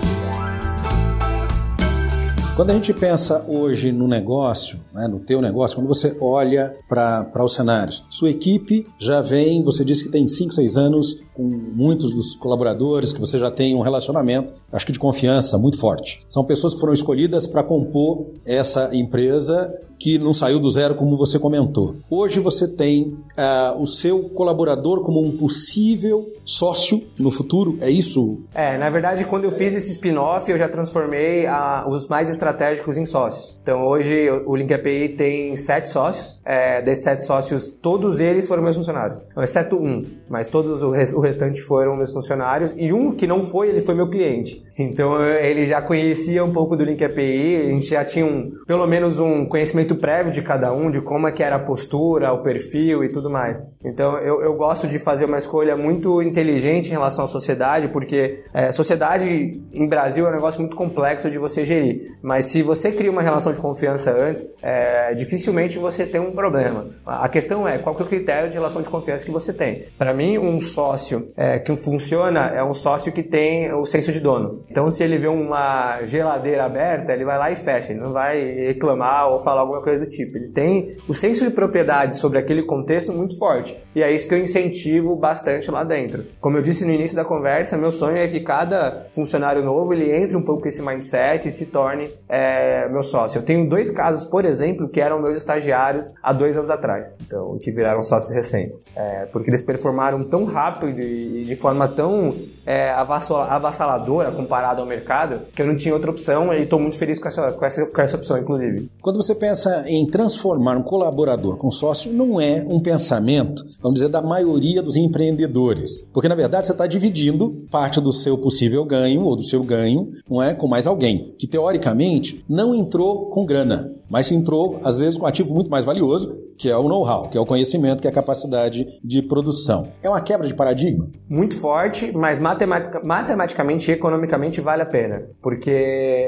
A: Quando a gente pensa hoje no negócio, né, no teu negócio, quando você olha para os cenários, sua equipe já vem, você disse que tem 5, 6 anos com muitos dos colaboradores, que você já tem um relacionamento, acho que de confiança muito forte. São pessoas que foram escolhidas para compor essa empresa que não saiu do zero, como você comentou. Hoje você tem uh, o seu colaborador como um possível sócio no futuro, é isso?
B: É, na verdade, quando eu fiz esse spin-off, eu já transformei a, os mais estratégicos em sócios. Então, hoje, o Link API tem sete sócios. É, desses sete sócios, todos eles foram meus funcionários. exceto um, mas todos o, o restante foram meus funcionários. E um que não foi, ele foi meu cliente. Então, ele já conhecia um pouco do Link API, a gente já tinha um, pelo menos um conhecimento conhecimento prévio de cada um, de como é que era a postura, o perfil e tudo mais. Então eu, eu gosto de fazer uma escolha muito inteligente em relação à sociedade, porque é, sociedade em Brasil é um negócio muito complexo de você gerir. Mas se você cria uma relação de confiança antes, é, dificilmente você tem um problema. A questão é qual que é o critério de relação de confiança que você tem. Para mim, um sócio é, que funciona é um sócio que tem o senso de dono. Então, se ele vê uma geladeira aberta, ele vai lá e fecha. Ele não vai reclamar ou falar alguma coisa do tipo. Ele tem o senso de propriedade sobre aquele contexto muito forte. E é isso que eu incentivo bastante lá dentro. Como eu disse no início da conversa, meu sonho é que cada funcionário novo ele entre um pouco com esse mindset e se torne é, meu sócio. Eu tenho dois casos, por exemplo, que eram meus estagiários há dois anos atrás, então que viraram sócios recentes, é, porque eles performaram tão rápido e de forma tão é, avassaladora comparado ao mercado que eu não tinha outra opção e estou muito feliz com essa, com essa, com essa opção, inclusive.
A: Quando você pensa em transformar um colaborador com sócio, não é um pensamento, vamos dizer, da maioria dos empreendedores. Porque, na verdade, você está dividindo parte do seu possível ganho ou do seu ganho não é, com mais alguém, que teoricamente não entrou com grana, mas entrou, às vezes, com um ativo muito mais valioso, que é o know-how, que é o conhecimento, que é a capacidade de produção. É uma quebra de paradigma?
B: Muito forte, mas matematica, matematicamente e economicamente vale a pena, porque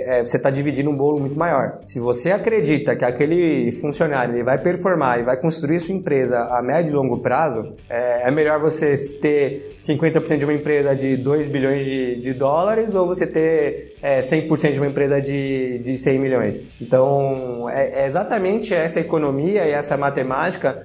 B: é, você está dividindo um bolo muito maior. Se você acredita que aquele funcionário ele vai performar e vai construir sua empresa a médio e longo prazo, é, é melhor você ter 50% de uma empresa de 2 bilhões de, de dólares ou você ter é, 100% de uma empresa de, de 100 milhões. Então, é, é exatamente essa economia e essa matemática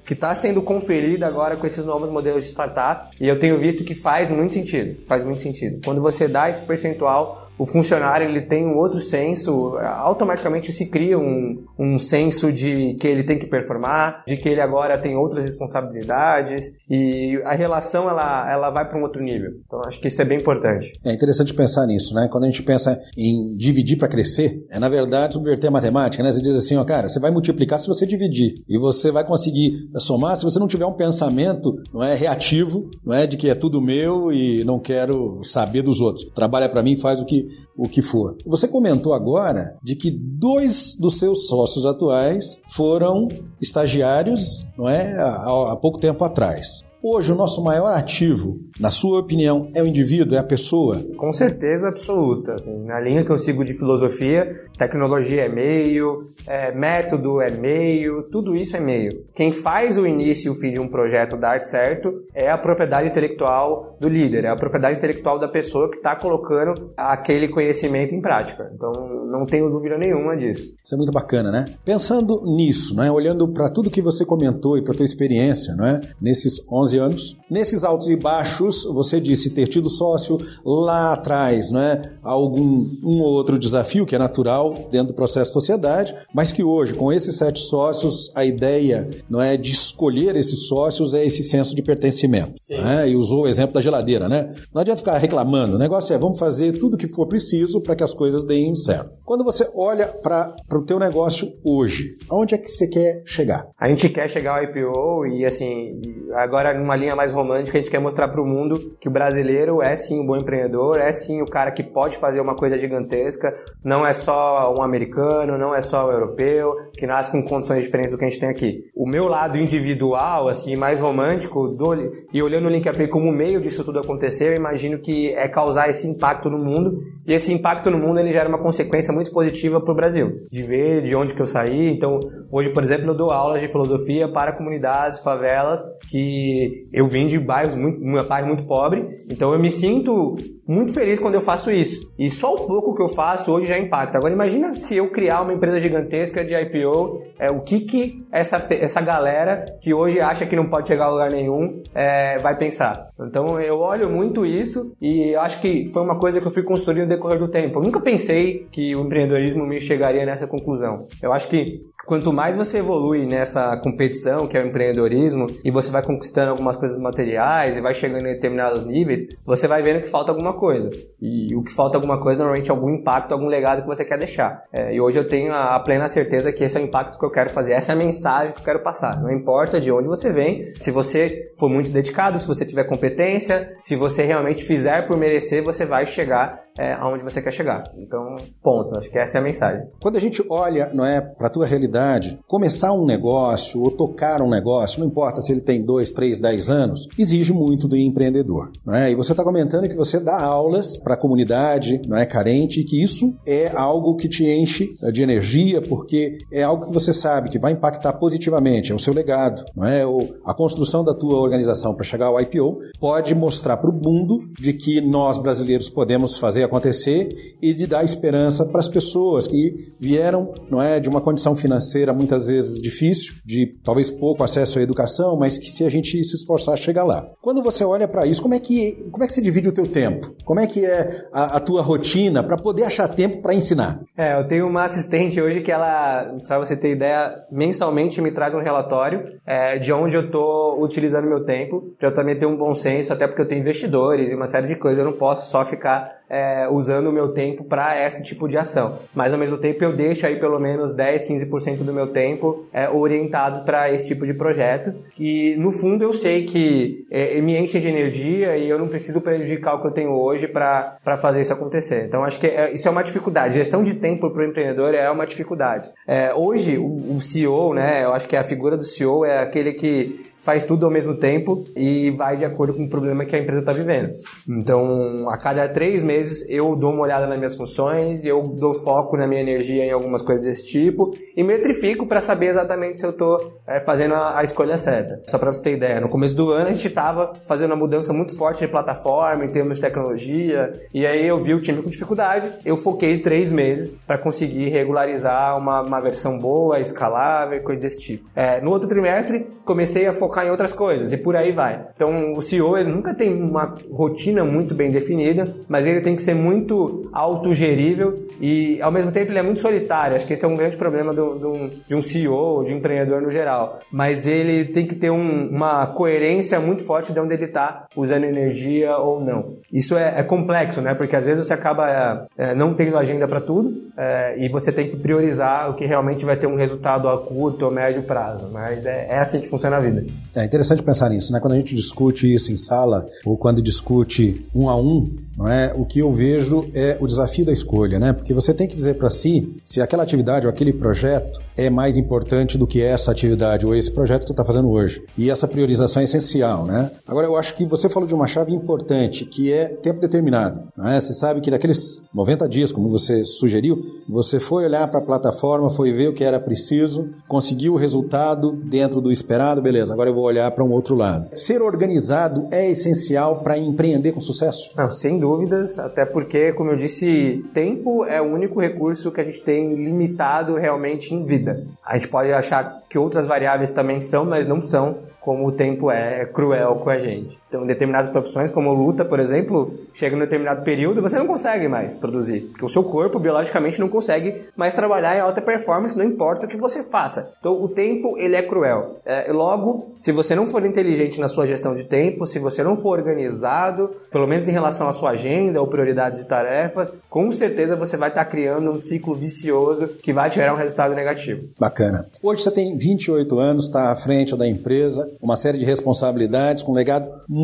B: que está sendo conferida agora com esses novos modelos de startup e eu tenho visto que faz muito sentido, faz muito sentido. Quando você dá esse percentual o funcionário ele tem um outro senso, automaticamente se cria um, um senso de que ele tem que performar, de que ele agora tem outras responsabilidades e a relação ela, ela vai para um outro nível. Então acho que isso é bem importante.
A: É interessante pensar nisso, né? Quando a gente pensa em dividir para crescer, é na verdade subverter a matemática, né? Você diz assim, ó, cara, você vai multiplicar se você dividir e você vai conseguir somar se você não tiver um pensamento, não é reativo, não é de que é tudo meu e não quero saber dos outros. Trabalha para mim, faz o que o que for. Você comentou agora de que dois dos seus sócios atuais foram estagiários, não é, há, há pouco tempo atrás. Hoje, o nosso maior ativo, na sua opinião, é o indivíduo, é a pessoa?
B: Com certeza absoluta. Assim, na linha que eu sigo de filosofia, tecnologia é meio, é, método é meio, tudo isso é meio. Quem faz o início e o fim de um projeto dar certo é a propriedade intelectual do líder, é a propriedade intelectual da pessoa que está colocando aquele conhecimento em prática. Então, não tenho dúvida nenhuma disso.
A: Isso é muito bacana, né? Pensando nisso, né? olhando para tudo que você comentou e para a tua experiência, não é? nesses 11 11 anos. Nesses altos e baixos, você disse ter tido sócio lá atrás, não é? Algum um ou outro desafio que é natural dentro do processo de sociedade, mas que hoje, com esses sete sócios, a ideia não é de escolher esses sócios é esse senso de pertencimento. Né? E usou o exemplo da geladeira, né? Não adianta ficar reclamando. O negócio é vamos fazer tudo o que for preciso para que as coisas deem certo. Quando você olha para o teu negócio hoje, aonde é que você quer chegar?
B: A gente quer chegar ao IPO e assim, agora numa linha mais romântica, a gente quer mostrar para o mundo que o brasileiro é sim um bom empreendedor, é sim o cara que pode fazer uma coisa gigantesca, não é só um americano, não é só um europeu, que nasce com condições diferentes do que a gente tem aqui. O meu lado individual, assim, mais romântico, do, e olhando o LinkUp como meio disso tudo acontecer, eu imagino que é causar esse impacto no mundo, e esse impacto no mundo ele gera uma consequência muito positiva para o Brasil, de ver de onde que eu saí. Então, hoje, por exemplo, eu dou aulas de filosofia para comunidades, favelas, que eu vim de bairros muito, uma bairro muito pobre, então eu me sinto muito feliz quando eu faço isso. E só o pouco que eu faço hoje já impacta. Agora imagina se eu criar uma empresa gigantesca de IPO, é, o que que essa, essa galera que hoje acha que não pode chegar a lugar nenhum é, vai pensar. Então eu olho muito isso e acho que foi uma coisa que eu fui construindo no decorrer do tempo. Eu nunca pensei que o empreendedorismo me chegaria nessa conclusão. Eu acho que quanto mais você evolui nessa competição, que é o empreendedorismo, e você vai conquistando algumas coisas materiais e vai chegando em determinados níveis, você vai vendo que falta alguma coisa. E o que falta alguma coisa normalmente é algum impacto, algum legado que você quer deixar. É, e hoje eu tenho a, plena certeza que esse é o impacto que eu quero fazer, essa é a mensagem que eu quero passar. Não importa de onde você vem, se você for muito dedicado, se você tiver competência, se você realmente fizer por merecer, você vai chegar é, aonde você quer chegar. Então, ponto. Acho que essa é a mensagem.
A: Quando a gente olha, não é, para a tua realidade, começar um negócio ou tocar um negócio, não importa se ele tem dois, três, dez anos, exige muito do empreendedor. Não é? E você está comentando que você dá aulas para a comunidade, não é carente, e que isso é algo que te enche de energia, porque é algo que você sabe que vai impactar positivamente, é o seu legado, não é? Ou a construção da tua organização para chegar ao IPO pode mostrar para o mundo de que nós brasileiros podemos fazer fazer acontecer e de dar esperança para as pessoas que vieram, não é, de uma condição financeira muitas vezes difícil, de talvez pouco acesso à educação, mas que se a gente se esforçar chega lá. Quando você olha para isso, como é que como é que se divide o teu tempo? Como é que é a, a tua rotina para poder achar tempo para ensinar?
B: É, eu tenho uma assistente hoje que ela, para você ter ideia, mensalmente me traz um relatório é, de onde eu estou utilizando meu tempo, para eu também ter um bom senso, até porque eu tenho investidores e uma série de coisas, eu não posso só ficar é, usando o meu tempo para esse tipo de ação. Mas ao mesmo tempo eu deixo aí pelo menos 10, 15% do meu tempo é, orientado para esse tipo de projeto. E no fundo eu sei que é, me enche de energia e eu não preciso prejudicar o que eu tenho hoje para fazer isso acontecer. Então acho que é, isso é uma dificuldade. Gestão de tempo para o empreendedor é uma dificuldade. É, hoje o, o CEO, né, eu acho que a figura do CEO é aquele que faz tudo ao mesmo tempo e vai de acordo com o problema que a empresa está vivendo. Então, a cada três meses eu dou uma olhada nas minhas funções, eu dou foco na minha energia em algumas coisas desse tipo e metrifico para saber exatamente se eu estou é, fazendo a, a, escolha certa. Só para você ter ideia, no começo do ano a gente estava fazendo uma mudança muito forte de plataforma em termos de tecnologia e aí eu vi o time com dificuldade, eu foquei três meses para conseguir regularizar uma, uma versão boa, escalável, coisa desse tipo. É, no outro trimestre comecei a focar focar em outras coisas e por aí vai. Então o CEO ele nunca tem uma rotina muito bem definida, mas ele tem que ser muito autogerível e ao mesmo tempo ele é muito solitário. Acho que esse é um grande problema do, do, de um CEO, de um empreendedor no geral. Mas ele tem que ter um, uma coerência muito forte de onde ele está usando energia ou não. Isso é, é, complexo, né? Porque às vezes você acaba é, não tendo agenda para tudo é, e você tem que priorizar o que realmente vai ter um resultado a curto ou médio prazo. Mas é, é assim que funciona a vida.
A: É interessante pensar nisso, né? Quando a gente discute isso em sala ou quando discute um a um, não é? O que eu vejo é o desafio da escolha, né? Porque você tem que dizer para si se aquela atividade ou aquele projeto é mais importante do que essa atividade ou esse projeto que você está fazendo hoje. E essa priorização é essencial, né? Agora, eu acho que você falou de uma chave importante, que é tempo determinado. Né? Você sabe que daqueles 90 dias, como você sugeriu, você foi olhar para a plataforma, foi ver o que era preciso, conseguiu o resultado dentro do esperado, beleza, agora eu vou olhar para um outro lado. Ser organizado é essencial para empreender com sucesso?
B: Sem dúvidas, até porque, como eu disse, tempo é o único recurso que a gente tem limitado realmente em vida. A gente pode achar que outras variáveis também são, mas não são, como o tempo é cruel com a gente. Então, determinadas profissões, como luta, por exemplo, chega num determinado período você não consegue mais produzir. Porque o seu corpo, biologicamente, não consegue mais trabalhar em alta performance, não importa o que você faça. Então, o tempo, ele é cruel. É, logo, se você não for inteligente na sua gestão de tempo, se você não for organizado, pelo menos em relação à sua agenda ou prioridades de tarefas, com certeza você vai estar criando um ciclo vicioso que vai gerar um resultado negativo.
A: Bacana. Hoje você tem 28 anos, está à frente da empresa, uma série de responsabilidades, com um legado muito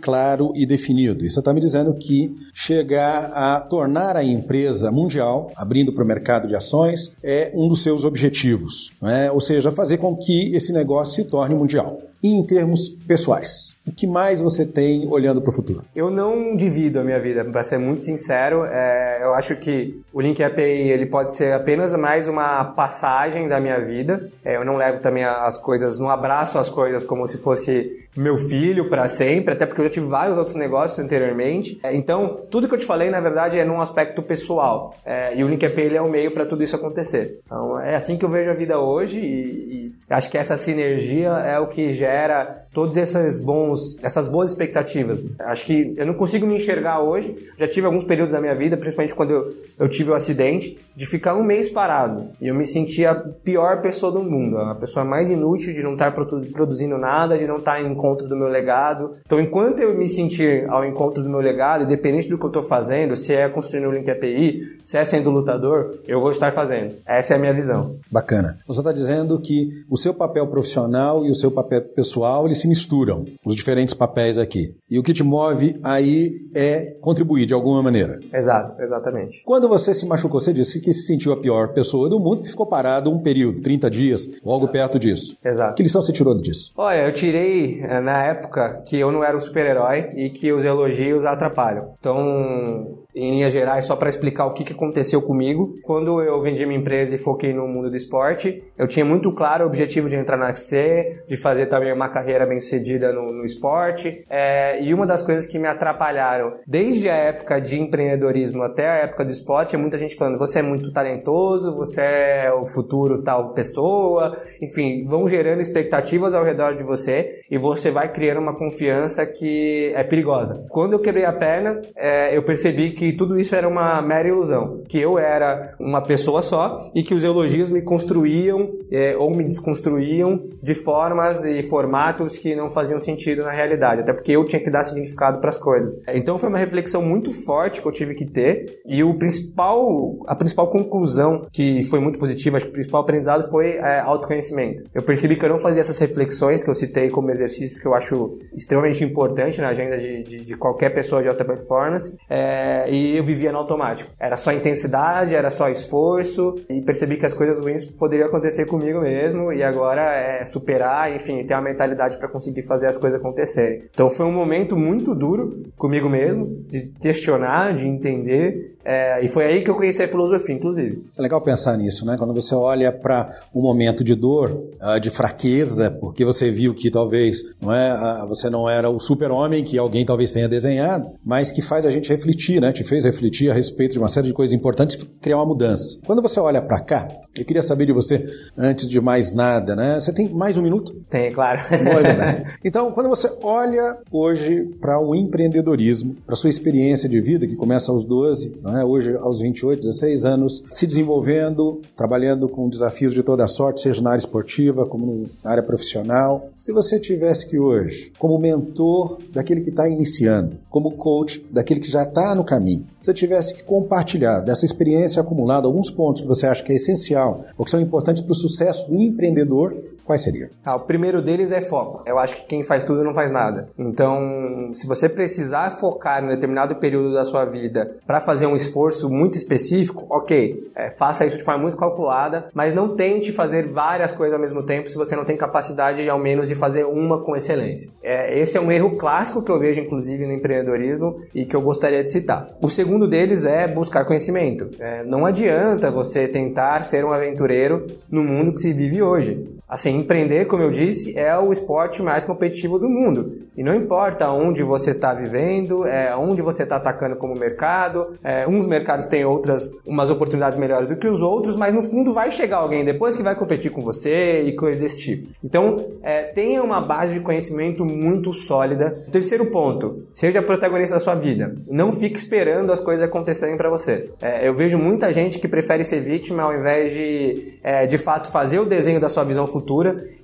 A: claro e definido. Você está me dizendo que chegar a tornar a empresa mundial, abrindo para o mercado de ações, é um dos seus objetivos. É? Ou seja, fazer com que esse negócio se torne mundial. E em termos pessoais, o que mais você tem olhando para o futuro?
B: Eu não divido a minha vida, para ser muito sincero. É, eu acho que o Link API ele pode ser apenas mais uma passagem da minha vida. É, eu não levo também as coisas, não abraço as coisas como se fosse meu filho para sempre, até porque eu já tive vários outros negócios anteriormente. É, então, tudo que eu te falei, na verdade, é num aspecto pessoal. É, e o Link API ele é o meio para tudo isso acontecer. Então, é assim que eu vejo a vida hoje e, e acho que essa sinergia é o que gera todos esses bons, essas boas expectativas. Acho que eu não consigo me enxergar hoje. Já tive alguns períodos da minha vida, principalmente quando eu, eu tive o um acidente, de ficar um mês parado. E eu me sentia a pior pessoa do mundo, a pessoa mais inútil de não estar produzindo nada, de não estar em encontro do meu legado. Então, enquanto eu me sentir ao encontro do meu legado, independente do que eu estou fazendo, se é construindo um link API, se é sendo lutador, eu vou estar fazendo. Essa é a minha visão.
A: Bacana. Você está dizendo que o seu papel profissional e o seu papel pessoal eles se misturam, os diferentes papéis aqui. E o que te move aí é contribuir de alguma maneira.
B: Exato, exatamente.
A: Quando você se machucou, você disse que se sentiu a pior pessoa do mundo e ficou parado um período, 30 dias, ou algo perto disso.
B: Exato.
A: Que lição você tirou disso?
B: Olha, eu tirei eh, na época que eu não era um super-herói e que os elogios atrapalham. Então, em linhas gerais, só para explicar o que, que aconteceu comigo. Quando eu vendi minha empresa e foquei no mundo do esporte, eu tinha muito claro o objetivo de entrar na UFC, de fazer também uma carreira bem sucedida no, no esporte. É, e uma das coisas que me atrapalharam, desde a época de empreendedorismo até a época do esporte, é muita gente falando: você é muito talentoso, você é o futuro tal pessoa. Enfim, vão gerando expectativas ao redor de você e você vai criando uma confiança que é perigosa. Quando eu quebrei a perna, é, eu percebi que que tudo isso era uma mera ilusão, que eu era uma pessoa só e que os elogios me construíam é, ou me desconstruíam de formas e formatos que não faziam sentido na realidade, até porque eu tinha que dar significado para as coisas. Então foi uma reflexão muito forte que eu tive que ter e o principal, a principal conclusão que foi muito positiva, acho que o principal aprendizado foi é, autoconhecimento. Eu percebi que eu não fazia essas reflexões que eu citei como exercício que eu acho extremamente importante na agenda de, de, de qualquer pessoa de alta performance. É, e eu vivia no automático. Era só intensidade, era só esforço e percebi que as coisas ruins poderiam acontecer comigo mesmo e agora é superar, enfim, ter uma mentalidade para conseguir fazer as coisas acontecerem. Então foi um momento muito duro comigo mesmo, de questionar, de entender, é, e foi aí que eu conheci a filosofia, inclusive.
A: É legal pensar nisso, né? Quando você olha para um momento de dor, ah, de fraqueza, porque você viu que talvez não é, ah, você não era o super-homem que alguém talvez tenha desenhado, mas que faz a gente refletir, né? Te fez refletir a respeito de uma série de coisas importantes, criar uma mudança. Quando você olha para cá, eu queria saber de você, antes de mais nada, né? Você tem mais um minuto?
B: Tem, claro.
A: Olha, né? Então, quando você olha hoje para o empreendedorismo, para sua experiência de vida, que começa aos 12, né? Hoje aos 28, 16 anos, se desenvolvendo, trabalhando com desafios de toda sorte, seja na área esportiva, como na área profissional. Se você tivesse que hoje, como mentor daquele que está iniciando, como coach daquele que já está no caminho, você tivesse que compartilhar dessa experiência acumulada alguns pontos que você acha que é essencial ou que são importantes para o sucesso do empreendedor, quais seriam?
B: Ah, o primeiro deles é foco. Eu acho que quem faz tudo não faz nada. Então, se você precisar focar em determinado período da sua vida para fazer um esforço muito específico, ok, é, faça isso de forma muito calculada, mas não tente fazer várias coisas ao mesmo tempo se você não tem capacidade, de, ao menos, de fazer uma com excelência. É, esse é um erro clássico que eu vejo, inclusive, no empreendedorismo e que eu gostaria de citar. O segundo deles é buscar conhecimento. É, não adianta você tentar ser um aventureiro no mundo que se vive hoje. Assim, empreender, como eu disse, é o esporte mais competitivo do mundo. E não importa onde você está vivendo, é, onde você está atacando como mercado, é, uns mercados têm outras, umas oportunidades melhores do que os outros, mas no fundo vai chegar alguém depois que vai competir com você e coisas desse tipo. Então, é, tenha uma base de conhecimento muito sólida. Terceiro ponto, seja protagonista da sua vida. Não fique esperando as coisas acontecerem para você. É, eu vejo muita gente que prefere ser vítima ao invés de, é, de fato, fazer o desenho da sua visão futura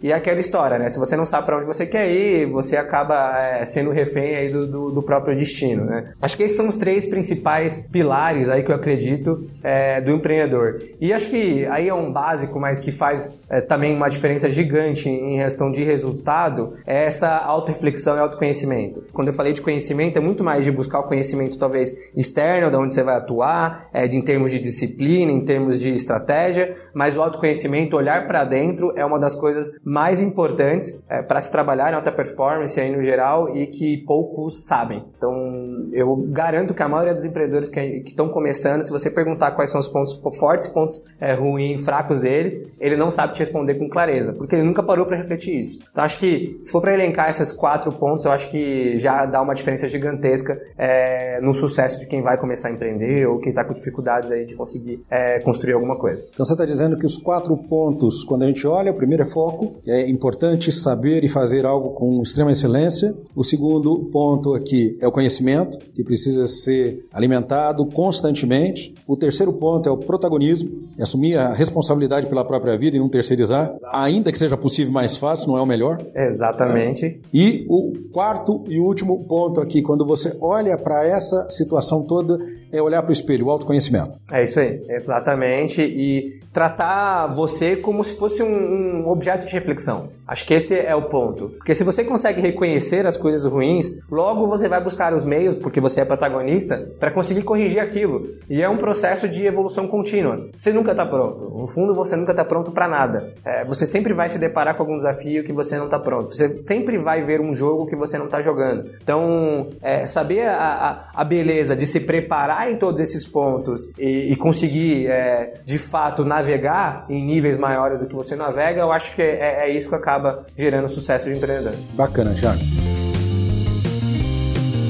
B: e é aquela história, né? Se você não sabe para onde você quer ir, você acaba é, sendo refém aí do, do, do, próprio destino, né? Acho que esses são os três principais pilares aí que eu acredito é, do empreendedor. E acho que aí é um básico, mas que faz é, também uma diferença gigante em questão de resultado, é essa auto-reflexão e autoconhecimento. Quando eu falei de conhecimento, é muito mais de buscar o conhecimento talvez externo, de onde você vai atuar, é, de, em termos de disciplina, em termos de estratégia, mas o autoconhecimento, olhar para dentro, é uma das coisas mais importantes é, para se trabalhar em alta performance aí no geral e que poucos sabem. Então, eu garanto que a maioria dos empreendedores que estão começando, se você perguntar quais são os pontos fortes, pontos é, ruins, fracos dele, ele não sabe te responder com clareza, porque ele nunca parou para refletir isso. Então, acho que se for para elencar esses quatro pontos, eu acho que já dá uma diferença gigantesca é, no sucesso de quem vai começar a empreender ou quem está com dificuldades aí de conseguir é, construir alguma coisa.
A: Então, você está dizendo que os quatro pontos, quando a gente olha, o primeiro é foco, é importante saber e fazer algo com extrema excelência. O segundo ponto aqui é o conhecimento, que precisa ser alimentado constantemente. O terceiro ponto é o protagonismo, é assumir a responsabilidade pela própria vida e não terceirizar, ainda que seja possível mais fácil, não é o melhor.
B: Exatamente.
A: E o quarto e último ponto aqui, quando você olha para essa situação toda, é olhar para o espelho, o autoconhecimento.
B: É isso aí, exatamente. E tratar você como se fosse um, um, objeto de reflexão. Acho que esse é o ponto. Porque se você consegue reconhecer as coisas ruins, logo você vai buscar os meios, porque você é protagonista, para conseguir corrigir aquilo. E é um processo de evolução contínua. Você nunca está pronto. No fundo, você nunca está pronto para nada. É, você sempre vai se deparar com algum desafio que você não está pronto. Você sempre vai ver um jogo que você não está jogando. Então, é, saber a, a, a beleza de se preparar em todos esses pontos e, e conseguir, é, de fato, navegar em níveis maiores do que você navega, eu acho que é, é isso que acaba gerando sucesso de empreendedor.
A: Bacana, Thiago.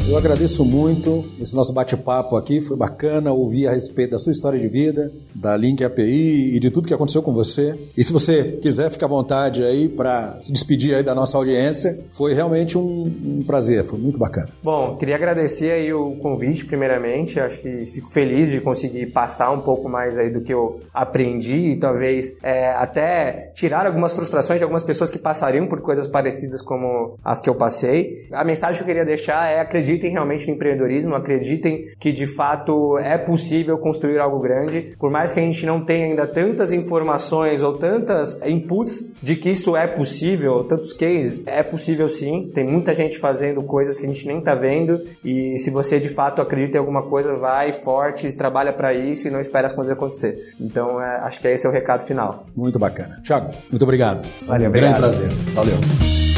A: Eu agradeço muito esse nosso bate-papo aqui, foi bacana ouvir a respeito da sua história de vida, da Link API e de tudo que aconteceu com você. E se você quiser, fica à vontade aí para se despedir aí da nossa audiência. Foi realmente um, um, prazer, foi muito bacana.
B: Bom, queria agradecer aí o convite primeiramente, acho que fico feliz de conseguir passar um pouco mais aí do que eu aprendi e talvez é, até tirar algumas frustrações de algumas pessoas que passariam por coisas parecidas como as que eu passei. A mensagem que eu queria deixar é acreditar acreditem realmente no empreendedorismo, acreditem que de fato é possível construir algo grande, por mais que a gente não tenha ainda tantas informações ou tantas inputs de que isso é possível, tantos cases, é possível sim. Tem muita gente fazendo coisas que a gente nem tá vendo e se você de fato acredita em alguma coisa, vai forte, trabalha para isso e não espera as coisas acontecer. Então, é, acho que esse é o recado final.
A: Muito bacana. Thiago, muito obrigado.
B: Valeu,
A: um
B: obrigado.
A: grande prazer. Valeu.